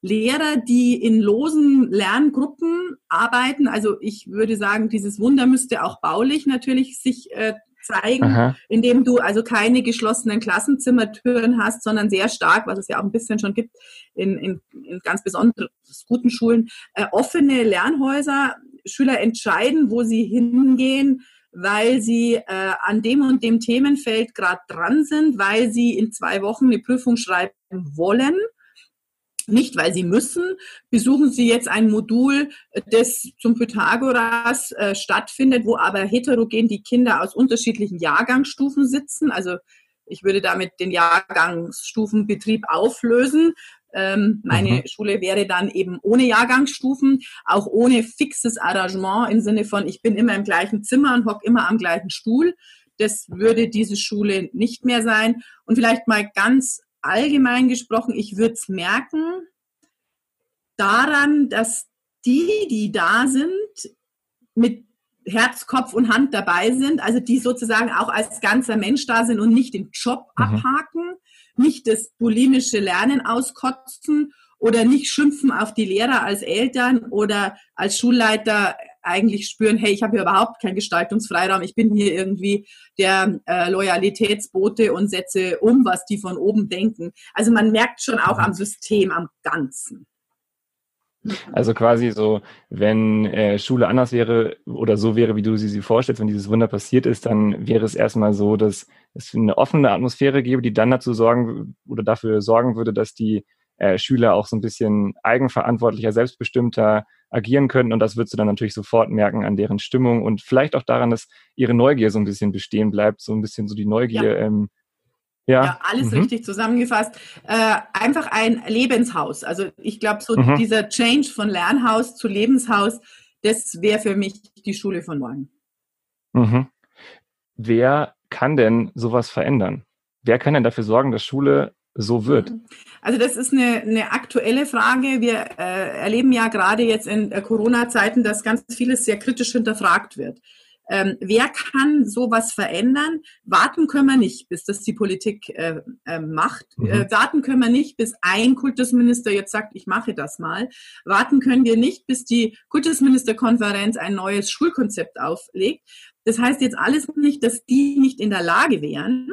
Lehrer, die in losen Lerngruppen arbeiten. Also ich würde sagen, dieses Wunder müsste auch baulich natürlich sich äh, zeigen, Aha. indem du also keine geschlossenen Klassenzimmertüren hast, sondern sehr stark, was es ja auch ein bisschen schon gibt in, in, in ganz besonders guten Schulen, äh, offene Lernhäuser. Schüler entscheiden, wo sie hingehen, weil sie äh, an dem und dem Themenfeld gerade dran sind, weil sie in zwei Wochen eine Prüfung schreiben wollen nicht, weil sie müssen, besuchen sie jetzt ein Modul, das zum Pythagoras äh, stattfindet, wo aber heterogen die Kinder aus unterschiedlichen Jahrgangsstufen sitzen. Also ich würde damit den Jahrgangsstufenbetrieb auflösen. Ähm, meine mhm. Schule wäre dann eben ohne Jahrgangsstufen, auch ohne fixes Arrangement im Sinne von, ich bin immer im gleichen Zimmer und hocke immer am gleichen Stuhl. Das würde diese Schule nicht mehr sein. Und vielleicht mal ganz allgemein gesprochen, ich würde es merken daran, dass die, die da sind, mit Herz, Kopf und Hand dabei sind, also die sozusagen auch als ganzer Mensch da sind und nicht den Job mhm. abhaken, nicht das bulimische Lernen auskotzen oder nicht schimpfen auf die Lehrer als Eltern oder als Schulleiter eigentlich spüren, hey, ich habe hier überhaupt keinen Gestaltungsfreiraum, ich bin hier irgendwie der äh, Loyalitätsbote und setze um, was die von oben denken. Also man merkt schon auch am System, am Ganzen.
Also quasi so, wenn äh, Schule anders wäre oder so wäre, wie du sie sie vorstellst, wenn dieses Wunder passiert ist, dann wäre es erstmal so, dass es eine offene Atmosphäre gäbe, die dann dazu sorgen oder dafür sorgen würde, dass die äh, Schüler auch so ein bisschen eigenverantwortlicher, selbstbestimmter agieren können. Und das würdest du dann natürlich sofort merken an deren Stimmung und vielleicht auch daran, dass ihre Neugier so ein bisschen bestehen bleibt, so ein bisschen so die Neugier.
Ja. Ähm, ja. ja, alles mhm. richtig zusammengefasst. Äh, einfach ein Lebenshaus. Also ich glaube, so mhm. dieser Change von Lernhaus zu Lebenshaus, das wäre für mich die Schule von morgen.
Mhm. Wer kann denn sowas verändern? Wer kann denn dafür sorgen, dass Schule so wird? Mhm.
Also das ist eine, eine aktuelle Frage. Wir äh, erleben ja gerade jetzt in äh, Corona-Zeiten, dass ganz vieles sehr kritisch hinterfragt wird. Ähm, wer kann sowas verändern? Warten können wir nicht, bis das die Politik äh, äh, macht. Mhm. Äh, warten können wir nicht, bis ein Kultusminister jetzt sagt, ich mache das mal. Warten können wir nicht, bis die Kultusministerkonferenz ein neues Schulkonzept auflegt. Das heißt jetzt alles nicht, dass die nicht in der Lage wären,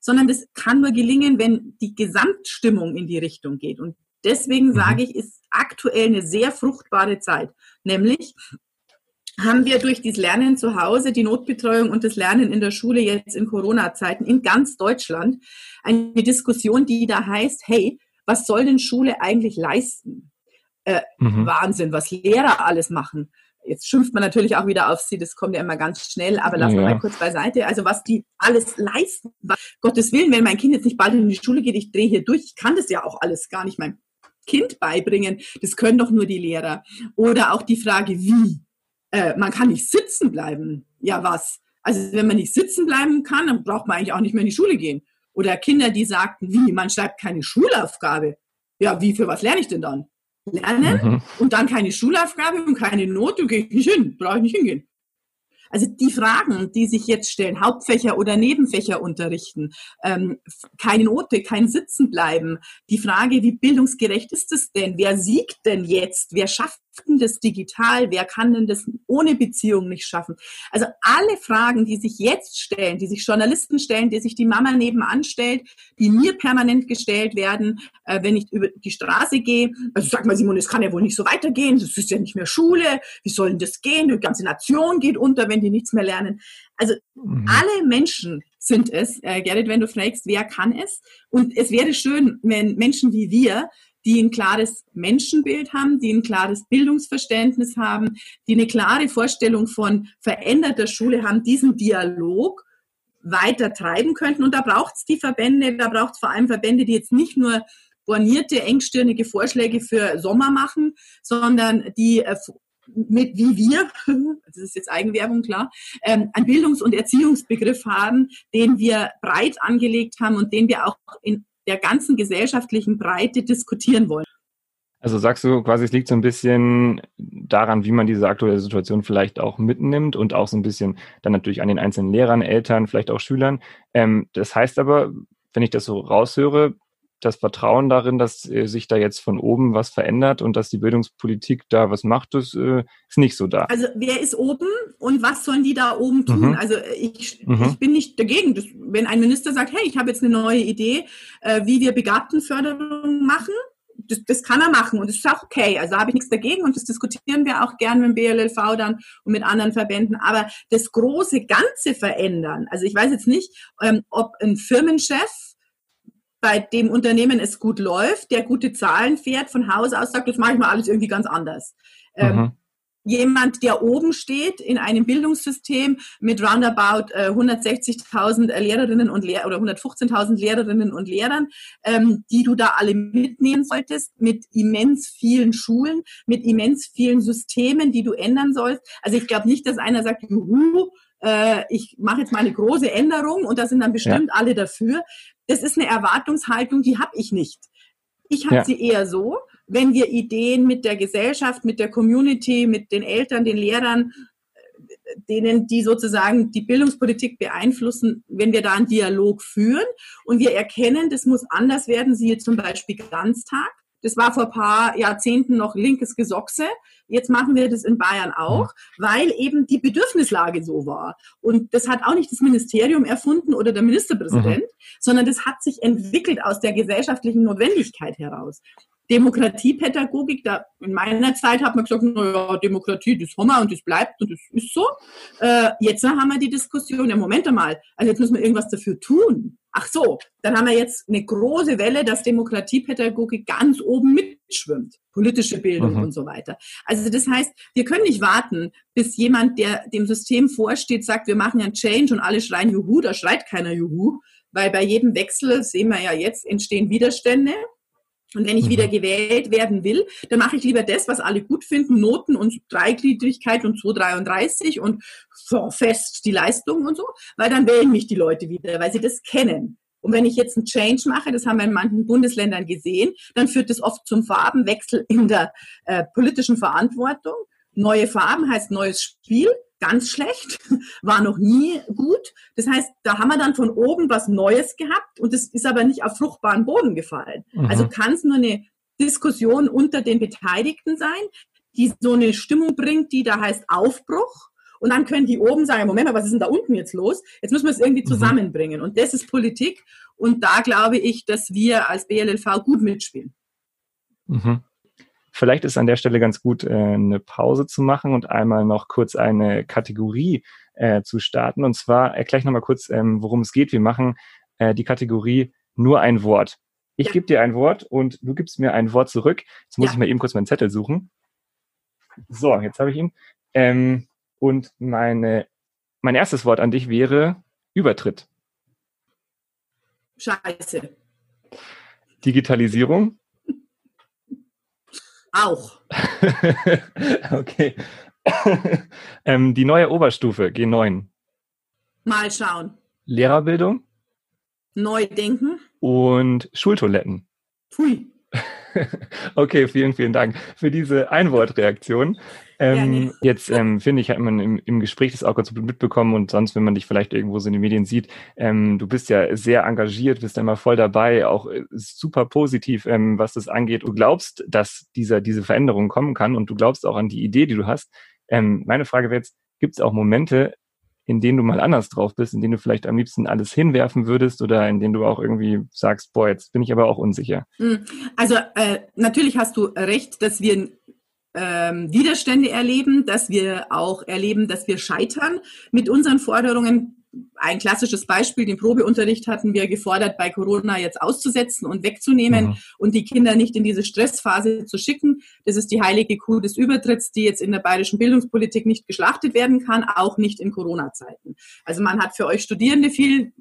sondern das kann nur gelingen, wenn die Gesamtstimmung in die Richtung geht. Und deswegen mhm. sage ich, ist aktuell eine sehr fruchtbare Zeit. Nämlich haben wir durch das Lernen zu Hause, die Notbetreuung und das Lernen in der Schule jetzt in Corona-Zeiten in ganz Deutschland eine Diskussion, die da heißt, hey, was soll denn Schule eigentlich leisten? Äh, mhm. Wahnsinn, was Lehrer alles machen jetzt schimpft man natürlich auch wieder auf sie, das kommt ja immer ganz schnell, aber lassen wir ja. mal kurz beiseite. Also was die alles leisten, Gottes Willen, wenn mein Kind jetzt nicht bald in die Schule geht, ich drehe hier durch, ich kann das ja auch alles gar nicht meinem Kind beibringen. Das können doch nur die Lehrer. Oder auch die Frage, wie? Äh, man kann nicht sitzen bleiben. Ja, was? Also wenn man nicht sitzen bleiben kann, dann braucht man eigentlich auch nicht mehr in die Schule gehen. Oder Kinder, die sagten, wie, man schreibt keine Schulaufgabe. Ja, wie, für was lerne ich denn dann? Lernen mhm. und dann keine Schulaufgabe und keine Note, gehe ich nicht hin, brauche ich nicht hingehen. Also die Fragen, die sich jetzt stellen, Hauptfächer oder Nebenfächer unterrichten, ähm, keine Note, kein Sitzen bleiben, die Frage, wie bildungsgerecht ist es denn? Wer siegt denn jetzt? Wer schafft das digital? Wer kann denn das ohne Beziehung nicht schaffen? Also alle Fragen, die sich jetzt stellen, die sich Journalisten stellen, die sich die Mama nebenan stellt, die mir permanent gestellt werden, äh, wenn ich über die Straße gehe. Also sag mal, Simon, es kann ja wohl nicht so weitergehen. Das ist ja nicht mehr Schule. Wie soll denn das gehen? Die ganze Nation geht unter, wenn die nichts mehr lernen. Also mhm. alle Menschen sind es. Äh, Gerrit, wenn du fragst, wer kann es? Und es wäre schön, wenn Menschen wie wir die ein klares Menschenbild haben, die ein klares Bildungsverständnis haben, die eine klare Vorstellung von veränderter Schule haben, diesen Dialog weiter treiben könnten. Und da braucht es die Verbände, da braucht es vor allem Verbände, die jetzt nicht nur bornierte, engstirnige Vorschläge für Sommer machen, sondern die äh, mit wie wir, <laughs> das ist jetzt Eigenwerbung klar, ähm, einen Bildungs- und Erziehungsbegriff haben, den wir breit angelegt haben und den wir auch in der ganzen gesellschaftlichen Breite diskutieren wollen.
Also sagst du quasi, es liegt so ein bisschen daran, wie man diese aktuelle Situation vielleicht auch mitnimmt und auch so ein bisschen dann natürlich an den einzelnen Lehrern, Eltern, vielleicht auch Schülern. Ähm, das heißt aber, wenn ich das so raushöre, das Vertrauen darin, dass äh, sich da jetzt von oben was verändert und dass die Bildungspolitik da was macht, das äh, ist nicht so da.
Also wer ist oben und was sollen die da oben tun? Mhm. Also ich, mhm. ich bin nicht dagegen. Das, wenn ein Minister sagt, hey, ich habe jetzt eine neue Idee, äh, wie wir Begabtenförderung machen, das, das kann er machen und das ist auch okay. Also habe ich nichts dagegen und das diskutieren wir auch gerne mit dem BLLV dann und mit anderen Verbänden. Aber das große Ganze verändern, also ich weiß jetzt nicht, ähm, ob ein Firmenchef bei dem Unternehmen es gut läuft, der gute Zahlen fährt, von Haus aus sagt, das mache ich mal alles irgendwie ganz anders. Ähm, mhm jemand, der oben steht in einem Bildungssystem mit roundabout äh, 160.000 Lehrerinnen und Lehrer oder 115.000 Lehrerinnen und Lehrern, ähm, die du da alle mitnehmen solltest, mit immens vielen Schulen, mit immens vielen Systemen, die du ändern sollst. Also ich glaube nicht, dass einer sagt, juhu, äh, ich mache jetzt mal eine große Änderung und da sind dann bestimmt ja. alle dafür. Das ist eine Erwartungshaltung, die habe ich nicht. Ich habe ja. sie eher so, wenn wir Ideen mit der Gesellschaft, mit der Community, mit den Eltern, den Lehrern, denen, die sozusagen die Bildungspolitik beeinflussen, wenn wir da einen Dialog führen und wir erkennen, das muss anders werden, siehe zum Beispiel Ganztag. Das war vor ein paar Jahrzehnten noch linkes Gesochse. Jetzt machen wir das in Bayern auch, weil eben die Bedürfnislage so war. Und das hat auch nicht das Ministerium erfunden oder der Ministerpräsident, mhm. sondern das hat sich entwickelt aus der gesellschaftlichen Notwendigkeit heraus. Demokratiepädagogik, da in meiner Zeit hat man gesagt, naja, Demokratie, das haben wir und das bleibt und das ist so. Äh, jetzt haben wir die Diskussion, ja, Moment einmal, also jetzt müssen wir irgendwas dafür tun. Ach so, dann haben wir jetzt eine große Welle, dass Demokratiepädagogik ganz oben mitschwimmt. Politische Bildung mhm. und so weiter. Also das heißt, wir können nicht warten, bis jemand, der dem System vorsteht, sagt, wir machen einen Change und alle schreien Juhu, da schreit keiner Juhu, weil bei jedem Wechsel, sehen wir ja jetzt, entstehen Widerstände und wenn ich wieder mhm. gewählt werden will, dann mache ich lieber das, was alle gut finden, Noten und Dreigliedrigkeit und 233 und so fest die Leistung und so, weil dann wählen mich die Leute wieder, weil sie das kennen. Und wenn ich jetzt einen Change mache, das haben wir in manchen Bundesländern gesehen, dann führt das oft zum Farbenwechsel in der äh, politischen Verantwortung. Neue Farben heißt neues Spiel ganz schlecht, <laughs> war noch nie gut. Das heißt, da haben wir dann von oben was Neues gehabt und es ist aber nicht auf fruchtbaren Boden gefallen. Mhm. Also kann es nur eine Diskussion unter den Beteiligten sein, die so eine Stimmung bringt, die da heißt Aufbruch. Und dann können die oben sagen, Moment mal, was ist denn da unten jetzt los? Jetzt müssen wir es irgendwie mhm. zusammenbringen. Und das ist Politik. Und da glaube ich, dass wir als BLLV gut mitspielen.
Mhm. Vielleicht ist an der Stelle ganz gut, äh, eine Pause zu machen und einmal noch kurz eine Kategorie äh, zu starten. Und zwar erkläre ich nochmal kurz, ähm, worum es geht. Wir machen äh, die Kategorie nur ein Wort. Ich ja. gebe dir ein Wort und du gibst mir ein Wort zurück. Jetzt muss ja. ich mal eben kurz meinen Zettel suchen. So, jetzt habe ich ihn. Ähm, und meine, mein erstes Wort an dich wäre Übertritt.
Scheiße.
Digitalisierung.
Auch. <laughs>
okay. <laughs> ähm, die neue Oberstufe, G9.
Mal schauen.
Lehrerbildung.
Neu denken.
Und Schultoiletten.
Pfui. <laughs>
okay, vielen, vielen Dank für diese Einwortreaktion. Ähm, jetzt ähm, finde ich, hat man im, im Gespräch das auch ganz gut mitbekommen und sonst, wenn man dich vielleicht irgendwo so in den Medien sieht, ähm, du bist ja sehr engagiert, bist immer voll dabei, auch äh, super positiv, ähm, was das angeht. Du glaubst, dass dieser, diese Veränderung kommen kann und du glaubst auch an die Idee, die du hast. Ähm, meine Frage wäre jetzt, gibt es auch Momente, in denen du mal anders drauf bist, in denen du vielleicht am liebsten alles hinwerfen würdest oder in denen du auch irgendwie sagst, boah, jetzt bin ich aber auch unsicher?
Hm. Also äh, natürlich hast du recht, dass wir ähm, Widerstände erleben, dass wir auch erleben, dass wir scheitern mit unseren Forderungen ein klassisches Beispiel, den Probeunterricht hatten wir gefordert, bei Corona jetzt auszusetzen und wegzunehmen mhm. und die Kinder nicht in diese Stressphase zu schicken. Das ist die heilige Kuh des Übertritts, die jetzt in der bayerischen Bildungspolitik nicht geschlachtet werden kann, auch nicht in Corona-Zeiten. Also man hat für euch Studierende viel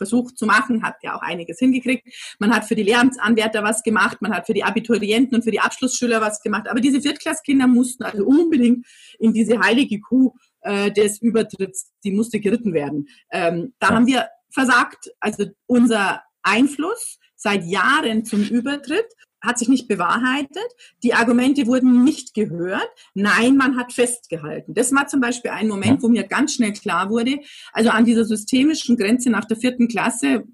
versucht zu machen, hat ja auch einiges hingekriegt. Man hat für die Lehramtsanwärter was gemacht, man hat für die Abiturienten und für die Abschlussschüler was gemacht. Aber diese Viertklasskinder mussten also unbedingt in diese heilige Kuh äh, des Übertritts, die musste geritten werden. Ähm, da haben wir versagt. Also unser Einfluss seit Jahren zum Übertritt hat sich nicht bewahrheitet. Die Argumente wurden nicht gehört. Nein, man hat festgehalten. Das war zum Beispiel ein Moment, wo mir ganz schnell klar wurde, also an dieser systemischen Grenze nach der vierten Klasse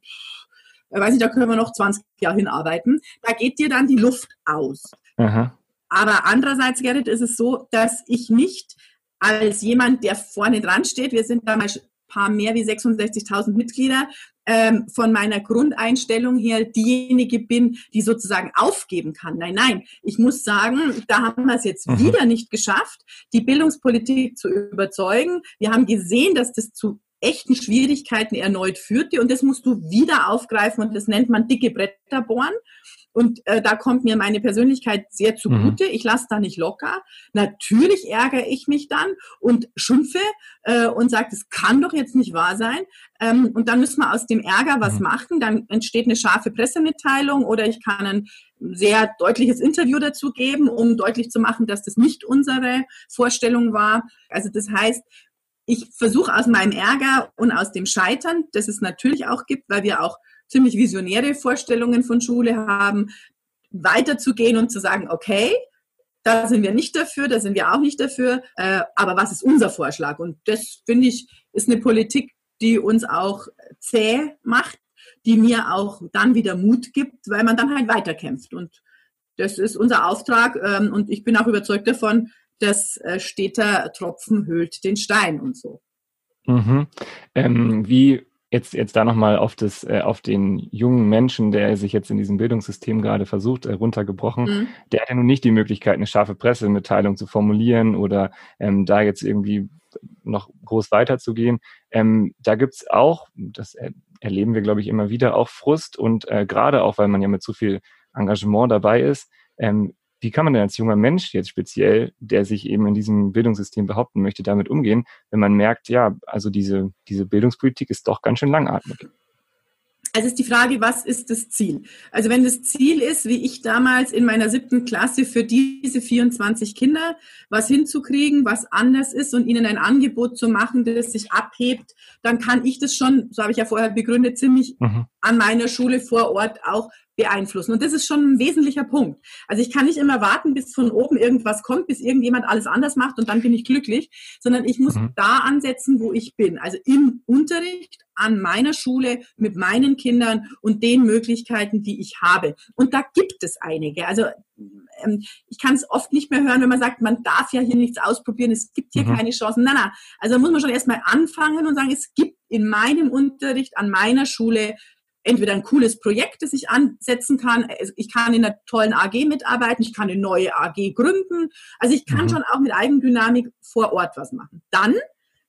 weiß ich, da können wir noch 20 Jahre hinarbeiten. Da geht dir dann die Luft aus. Aha. Aber andererseits, Gerrit, ist es so, dass ich nicht als jemand, der vorne dran steht, wir sind da mal ein paar mehr wie 66.000 Mitglieder, ähm, von meiner Grundeinstellung her diejenige bin, die sozusagen aufgeben kann. Nein, nein, ich muss sagen, da haben wir es jetzt mhm. wieder nicht geschafft, die Bildungspolitik zu überzeugen. Wir haben gesehen, dass das zu echten Schwierigkeiten erneut führte und das musst du wieder aufgreifen und das nennt man dicke Bretter bohren. Und äh, da kommt mir meine Persönlichkeit sehr zugute. Mhm. Ich lasse da nicht locker. Natürlich ärgere ich mich dann und schimpfe äh, und sage, das kann doch jetzt nicht wahr sein. Ähm, und dann müssen wir aus dem Ärger was mhm. machen. Dann entsteht eine scharfe Pressemitteilung oder ich kann ein sehr deutliches Interview dazu geben, um deutlich zu machen, dass das nicht unsere Vorstellung war. Also das heißt, ich versuche aus meinem Ärger und aus dem Scheitern, das es natürlich auch gibt, weil wir auch ziemlich visionäre Vorstellungen von Schule haben, weiterzugehen und zu sagen, okay, da sind wir nicht dafür, da sind wir auch nicht dafür, äh, aber was ist unser Vorschlag? Und das, finde ich, ist eine Politik, die uns auch zäh macht, die mir auch dann wieder Mut gibt, weil man dann halt weiterkämpft. Und das ist unser Auftrag ähm, und ich bin auch überzeugt davon, dass äh, steter Tropfen höhlt den Stein und so.
Mhm. Ähm, wie jetzt, jetzt da nochmal auf das, äh, auf den jungen Menschen, der sich jetzt in diesem Bildungssystem gerade versucht, äh, runtergebrochen, mhm. der hat ja nun nicht die Möglichkeit, eine scharfe Pressemitteilung zu formulieren oder ähm, da jetzt irgendwie noch groß weiterzugehen. Ähm, da gibt's auch, das er erleben wir, glaube ich, immer wieder, auch Frust und äh, gerade auch, weil man ja mit so viel Engagement dabei ist, ähm, wie kann man denn als junger Mensch jetzt speziell, der sich eben in diesem Bildungssystem behaupten möchte, damit umgehen, wenn man merkt, ja, also diese, diese Bildungspolitik ist doch ganz schön langatmig?
Also ist die Frage, was ist das Ziel? Also wenn das Ziel ist, wie ich damals in meiner siebten Klasse für diese 24 Kinder was hinzukriegen, was anders ist und ihnen ein Angebot zu machen, das sich abhebt, dann kann ich das schon, so habe ich ja vorher begründet, ziemlich mhm. an meiner Schule vor Ort auch beeinflussen. Und das ist schon ein wesentlicher Punkt. Also ich kann nicht immer warten, bis von oben irgendwas kommt, bis irgendjemand alles anders macht und dann bin ich glücklich, sondern ich muss mhm. da ansetzen, wo ich bin. Also im Unterricht, an meiner Schule, mit meinen Kindern und den Möglichkeiten, die ich habe. Und da gibt es einige. Also ähm, ich kann es oft nicht mehr hören, wenn man sagt, man darf ja hier nichts ausprobieren, es gibt hier mhm. keine Chancen. Nein, nein. Also muss man schon erstmal anfangen und sagen, es gibt in meinem Unterricht, an meiner Schule entweder ein cooles Projekt, das ich ansetzen kann. Ich kann in einer tollen AG mitarbeiten, ich kann eine neue AG gründen. Also ich kann mhm. schon auch mit Eigendynamik vor Ort was machen. Dann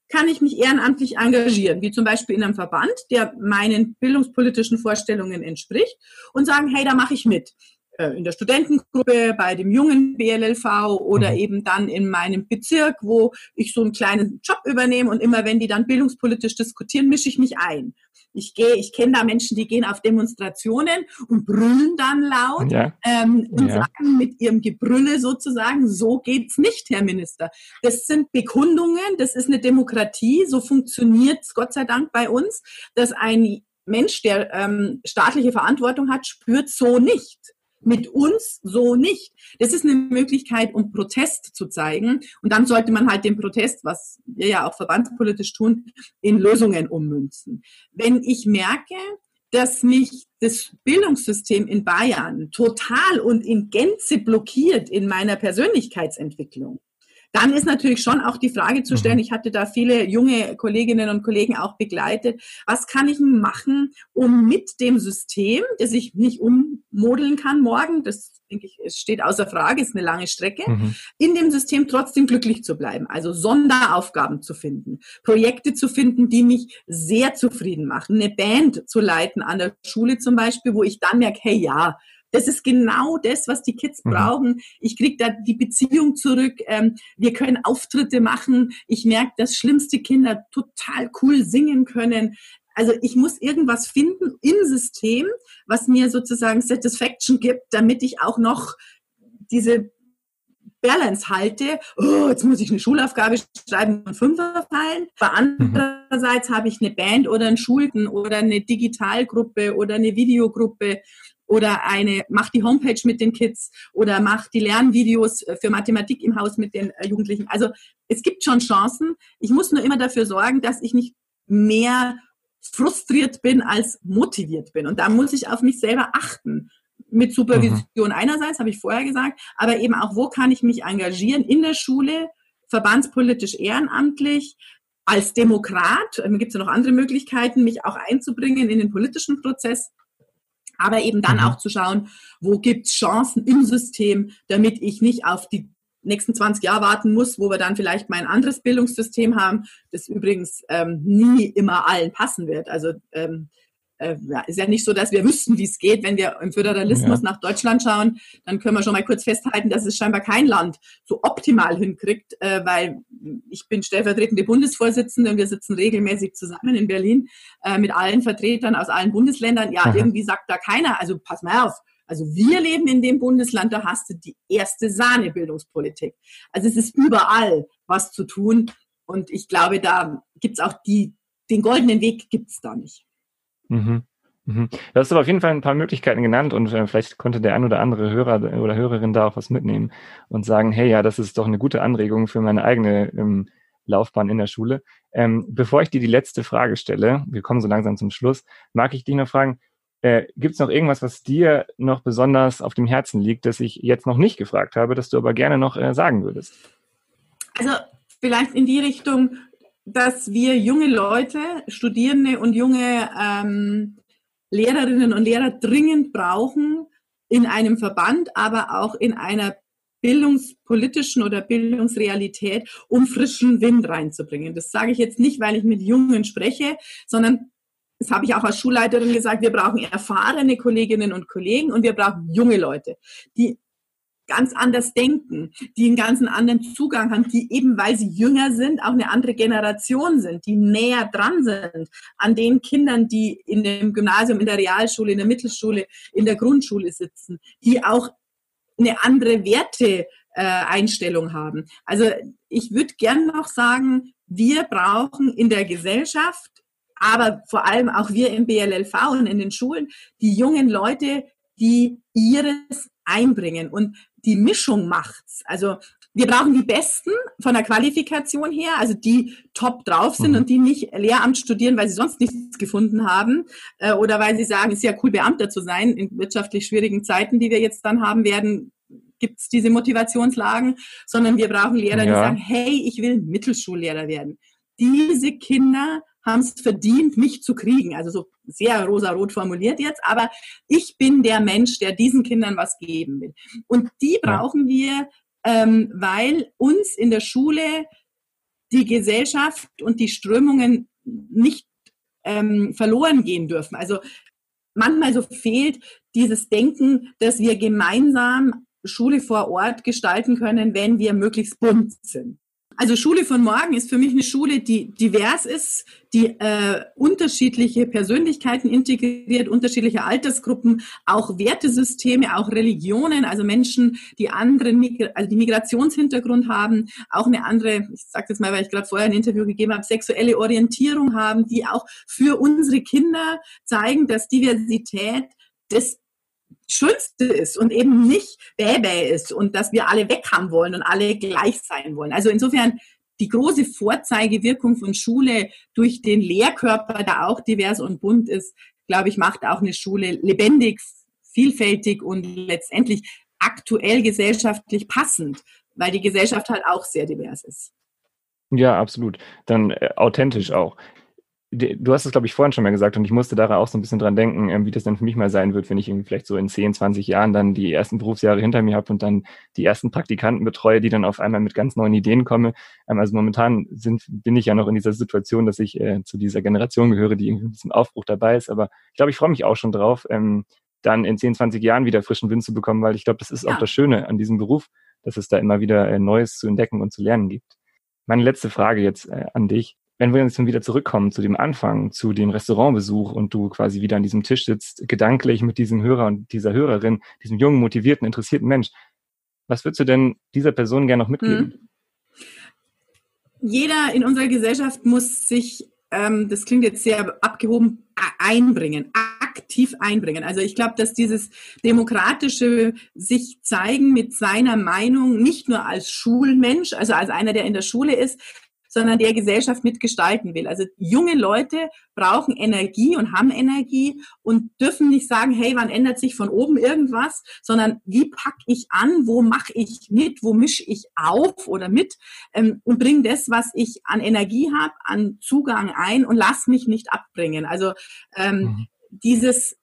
kann ich mich ehrenamtlich engagieren, wie zum Beispiel in einem Verband, der meinen bildungspolitischen Vorstellungen entspricht und sagen, hey, da mache ich mit. Äh, in der Studentengruppe, bei dem jungen BLLV oder mhm. eben dann in meinem Bezirk, wo ich so einen kleinen Job übernehme und immer wenn die dann bildungspolitisch diskutieren, mische ich mich ein. Ich gehe, ich kenne da Menschen, die gehen auf Demonstrationen und brüllen dann laut ja. ähm, und ja. sagen mit ihrem Gebrülle sozusagen, so geht's nicht, Herr Minister. Das sind Bekundungen, das ist eine Demokratie, so funktioniert's Gott sei Dank bei uns, dass ein Mensch, der ähm, staatliche Verantwortung hat, spürt so nicht mit uns so nicht. Das ist eine Möglichkeit, um Protest zu zeigen. Und dann sollte man halt den Protest, was wir ja auch verbandspolitisch tun, in Lösungen ummünzen. Wenn ich merke, dass mich das Bildungssystem in Bayern total und in Gänze blockiert in meiner Persönlichkeitsentwicklung, dann ist natürlich schon auch die Frage zu stellen, mhm. ich hatte da viele junge Kolleginnen und Kollegen auch begleitet, was kann ich machen, um mit dem System, das ich nicht ummodeln kann morgen, das denke ich, es steht außer Frage, ist eine lange Strecke, mhm. in dem System trotzdem glücklich zu bleiben. Also Sonderaufgaben zu finden, Projekte zu finden, die mich sehr zufrieden machen, eine Band zu leiten an der Schule zum Beispiel, wo ich dann merke, hey ja, das ist genau das, was die Kids mhm. brauchen. Ich kriege da die Beziehung zurück. Ähm, wir können Auftritte machen. Ich merke, dass schlimmste Kinder total cool singen können. Also ich muss irgendwas finden im System, was mir sozusagen Satisfaction gibt, damit ich auch noch diese Balance halte. Oh, jetzt muss ich eine Schulaufgabe schreiben und Fünfer fallen. Aber andererseits mhm. habe ich eine Band oder einen Schulten oder eine Digitalgruppe oder eine Videogruppe oder eine, macht die Homepage mit den Kids oder macht die Lernvideos für Mathematik im Haus mit den äh, Jugendlichen. Also es gibt schon Chancen. Ich muss nur immer dafür sorgen, dass ich nicht mehr frustriert bin als motiviert bin. Und da muss ich auf mich selber achten. Mit Supervision mhm. einerseits, habe ich vorher gesagt, aber eben auch, wo kann ich mich engagieren in der Schule, verbandspolitisch ehrenamtlich, als Demokrat, ähm, gibt es ja noch andere Möglichkeiten, mich auch einzubringen in den politischen Prozess, aber eben dann mhm. auch zu schauen, wo gibt es Chancen im System, damit ich nicht auf die nächsten 20 Jahre warten muss, wo wir dann vielleicht mal ein anderes Bildungssystem haben, das übrigens ähm, nie immer allen passen wird. Also ähm, äh, ja, ist ja nicht so, dass wir wüssten, wie es geht. Wenn wir im Föderalismus ja. nach Deutschland schauen, dann können wir schon mal kurz festhalten, dass es scheinbar kein Land so optimal hinkriegt, äh, weil ich bin stellvertretende Bundesvorsitzende und wir sitzen regelmäßig zusammen in Berlin äh, mit allen Vertretern aus allen Bundesländern. Ja, Aha. irgendwie sagt da keiner, also pass mal auf, also wir leben in dem Bundesland, da hast du die erste Sahne-Bildungspolitik. Also es ist überall was zu tun. Und ich glaube, da gibt's auch die, den goldenen Weg gibt's da nicht.
Mhm. Mhm. Du hast aber auf jeden Fall ein paar Möglichkeiten genannt und äh, vielleicht konnte der ein oder andere Hörer oder Hörerin da auch was mitnehmen und sagen, hey, ja, das ist doch eine gute Anregung für meine eigene ähm, Laufbahn in der Schule. Ähm, bevor ich dir die letzte Frage stelle, wir kommen so langsam zum Schluss, mag ich dich noch fragen, äh, Gibt es noch irgendwas, was dir noch besonders auf dem Herzen liegt, das ich jetzt noch nicht gefragt habe, das du aber gerne noch äh, sagen würdest?
Also vielleicht in die Richtung, dass wir junge Leute, Studierende und junge ähm, Lehrerinnen und Lehrer dringend brauchen in einem Verband, aber auch in einer bildungspolitischen oder Bildungsrealität, um frischen Wind reinzubringen. Das sage ich jetzt nicht, weil ich mit Jungen spreche, sondern das habe ich auch als Schulleiterin gesagt, wir brauchen erfahrene Kolleginnen und Kollegen und wir brauchen junge Leute, die ganz anders denken, die einen ganz anderen Zugang haben, die eben, weil sie jünger sind, auch eine andere Generation sind, die näher dran sind an den Kindern, die in dem Gymnasium, in der Realschule, in der Mittelschule, in der Grundschule sitzen, die auch eine andere Werteeinstellung äh, haben. Also ich würde gern noch sagen, wir brauchen in der Gesellschaft aber vor allem auch wir im BLLV und in den Schulen, die jungen Leute, die ihres einbringen und die Mischung macht's. Also wir brauchen die Besten von der Qualifikation her, also die top drauf sind mhm. und die nicht Lehramt studieren, weil sie sonst nichts gefunden haben äh, oder weil sie sagen, es ist ja cool, Beamter zu sein. In wirtschaftlich schwierigen Zeiten, die wir jetzt dann haben werden, gibt's diese Motivationslagen, sondern wir brauchen Lehrer, ja. die sagen, hey, ich will Mittelschullehrer werden. Diese Kinder haben es verdient, mich zu kriegen. Also so sehr rosarot formuliert jetzt, aber ich bin der Mensch, der diesen Kindern was geben will. Und die brauchen wir, ähm, weil uns in der Schule die Gesellschaft und die Strömungen nicht ähm, verloren gehen dürfen. Also manchmal so fehlt dieses Denken, dass wir gemeinsam Schule vor Ort gestalten können, wenn wir möglichst bunt sind. Also Schule von morgen ist für mich eine Schule, die divers ist, die äh, unterschiedliche Persönlichkeiten integriert, unterschiedliche Altersgruppen, auch Wertesysteme, auch Religionen, also Menschen, die anderen, also die Migrationshintergrund haben, auch eine andere, ich sage das mal, weil ich gerade vorher ein Interview gegeben habe, sexuelle Orientierung haben, die auch für unsere Kinder zeigen, dass Diversität das Schönste ist und eben nicht Bäbä ist und dass wir alle weg haben wollen und alle gleich sein wollen. Also insofern die große Vorzeigewirkung von Schule durch den Lehrkörper, der auch divers und bunt ist, glaube ich, macht auch eine Schule lebendig, vielfältig und letztendlich aktuell gesellschaftlich passend, weil die Gesellschaft halt auch sehr divers ist.
Ja, absolut. Dann äh, authentisch auch du hast es, glaube ich, vorhin schon mal gesagt und ich musste da auch so ein bisschen dran denken, ähm, wie das dann für mich mal sein wird, wenn ich irgendwie vielleicht so in 10, 20 Jahren dann die ersten Berufsjahre hinter mir habe und dann die ersten Praktikanten betreue, die dann auf einmal mit ganz neuen Ideen kommen. Ähm, also momentan sind, bin ich ja noch in dieser Situation, dass ich äh, zu dieser Generation gehöre, die irgendwie ein bisschen Aufbruch dabei ist. Aber ich glaube, ich freue mich auch schon drauf, ähm, dann in 10, 20 Jahren wieder frischen Wind zu bekommen, weil ich glaube, das ist ja. auch das Schöne an diesem Beruf, dass es da immer wieder äh, Neues zu entdecken und zu lernen gibt. Meine letzte Frage jetzt äh, an dich wenn wir jetzt wieder zurückkommen zu dem Anfang, zu dem Restaurantbesuch und du quasi wieder an diesem Tisch sitzt, gedanklich mit diesem Hörer und dieser Hörerin, diesem jungen, motivierten, interessierten Mensch, was würdest du denn dieser Person gerne noch mitgeben? Hm.
Jeder in unserer Gesellschaft muss sich, ähm, das klingt jetzt sehr abgehoben, einbringen, aktiv einbringen. Also ich glaube, dass dieses demokratische sich zeigen mit seiner Meinung nicht nur als Schulmensch, also als einer, der in der Schule ist, sondern der Gesellschaft mitgestalten will. Also junge Leute brauchen Energie und haben Energie und dürfen nicht sagen, hey, wann ändert sich von oben irgendwas, sondern wie packe ich an, wo mache ich mit, wo mische ich auf oder mit ähm, und bringe das, was ich an Energie habe, an Zugang ein und lass mich nicht abbringen. Also ähm, mhm. dieses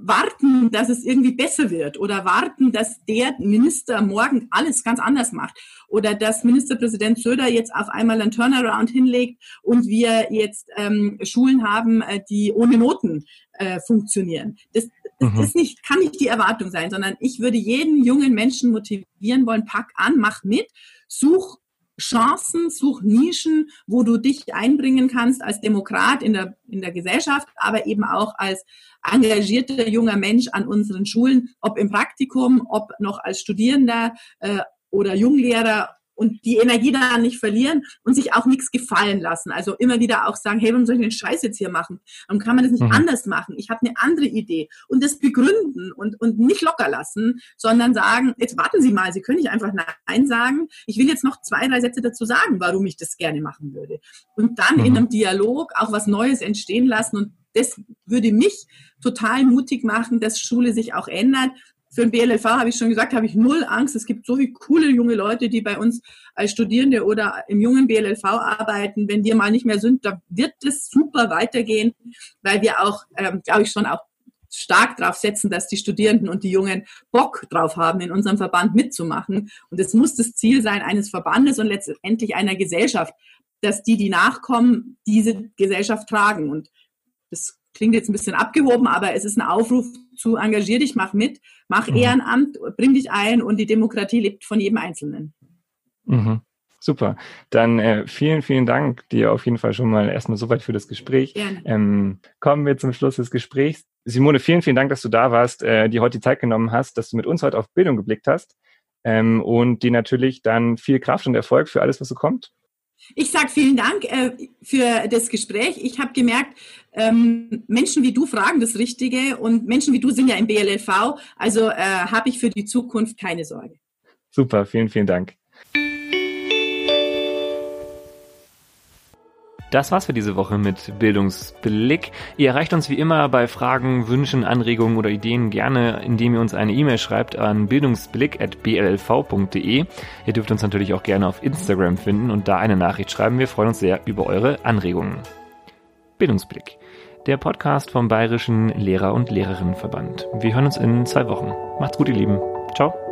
warten, dass es irgendwie besser wird oder warten, dass der Minister morgen alles ganz anders macht oder dass Ministerpräsident Söder jetzt auf einmal einen Turnaround hinlegt und wir jetzt ähm, Schulen haben, äh, die ohne Noten äh, funktionieren. Das, das mhm. ist nicht, kann nicht die Erwartung sein, sondern ich würde jeden jungen Menschen motivieren wollen, pack an, mach mit, such Chancen, such Nischen, wo du dich einbringen kannst als Demokrat in der, in der Gesellschaft, aber eben auch als engagierter junger Mensch an unseren Schulen, ob im Praktikum, ob noch als Studierender äh, oder Junglehrer und die Energie da nicht verlieren und sich auch nichts gefallen lassen. Also immer wieder auch sagen, hey, warum soll ich den Scheiß jetzt hier machen? Warum kann man das nicht mhm. anders machen? Ich habe eine andere Idee. Und das begründen und, und nicht locker lassen, sondern sagen, jetzt warten Sie mal, Sie können nicht einfach Nein sagen. Ich will jetzt noch zwei, drei Sätze dazu sagen, warum ich das gerne machen würde. Und dann mhm. in einem Dialog auch was Neues entstehen lassen. Und das würde mich total mutig machen, dass Schule sich auch ändert für den BLLV habe ich schon gesagt, habe ich null Angst. Es gibt so viele coole junge Leute, die bei uns als Studierende oder im jungen BLLV arbeiten. Wenn wir mal nicht mehr sind, da wird es super weitergehen, weil wir auch, ähm, glaube ich, schon auch stark darauf setzen, dass die Studierenden und die Jungen Bock drauf haben, in unserem Verband mitzumachen. Und es muss das Ziel sein eines Verbandes und letztendlich einer Gesellschaft, dass die, die nachkommen, diese Gesellschaft tragen. Und das klingt jetzt ein bisschen abgehoben, aber es ist ein Aufruf zu engagier dich, mach mit, mach mhm. Ehrenamt, bring dich ein und die Demokratie lebt von jedem Einzelnen.
Mhm. Super. Dann äh, vielen, vielen Dank dir auf jeden Fall schon mal erstmal soweit für das Gespräch.
Gerne.
Ähm, kommen wir zum Schluss des Gesprächs. Simone, vielen, vielen Dank, dass du da warst, äh, dir heute die Zeit genommen hast, dass du mit uns heute auf Bildung geblickt hast ähm, und dir natürlich dann viel Kraft und Erfolg für alles, was so kommt.
Ich sage vielen Dank äh, für das Gespräch. Ich habe gemerkt, ähm, Menschen wie du fragen das Richtige und Menschen wie du sind ja im BLLV. Also äh, habe ich für die Zukunft keine Sorge.
Super, vielen, vielen Dank. Das war's für diese Woche mit Bildungsblick. Ihr erreicht uns wie immer bei Fragen, Wünschen, Anregungen oder Ideen gerne, indem ihr uns eine E-Mail schreibt an bildungsblick.blv.de. Ihr dürft uns natürlich auch gerne auf Instagram finden und da eine Nachricht schreiben. Wir freuen uns sehr über eure Anregungen. Bildungsblick, der Podcast vom Bayerischen Lehrer- und Lehrerinnenverband. Wir hören uns in zwei Wochen. Macht's gut, ihr Lieben. Ciao.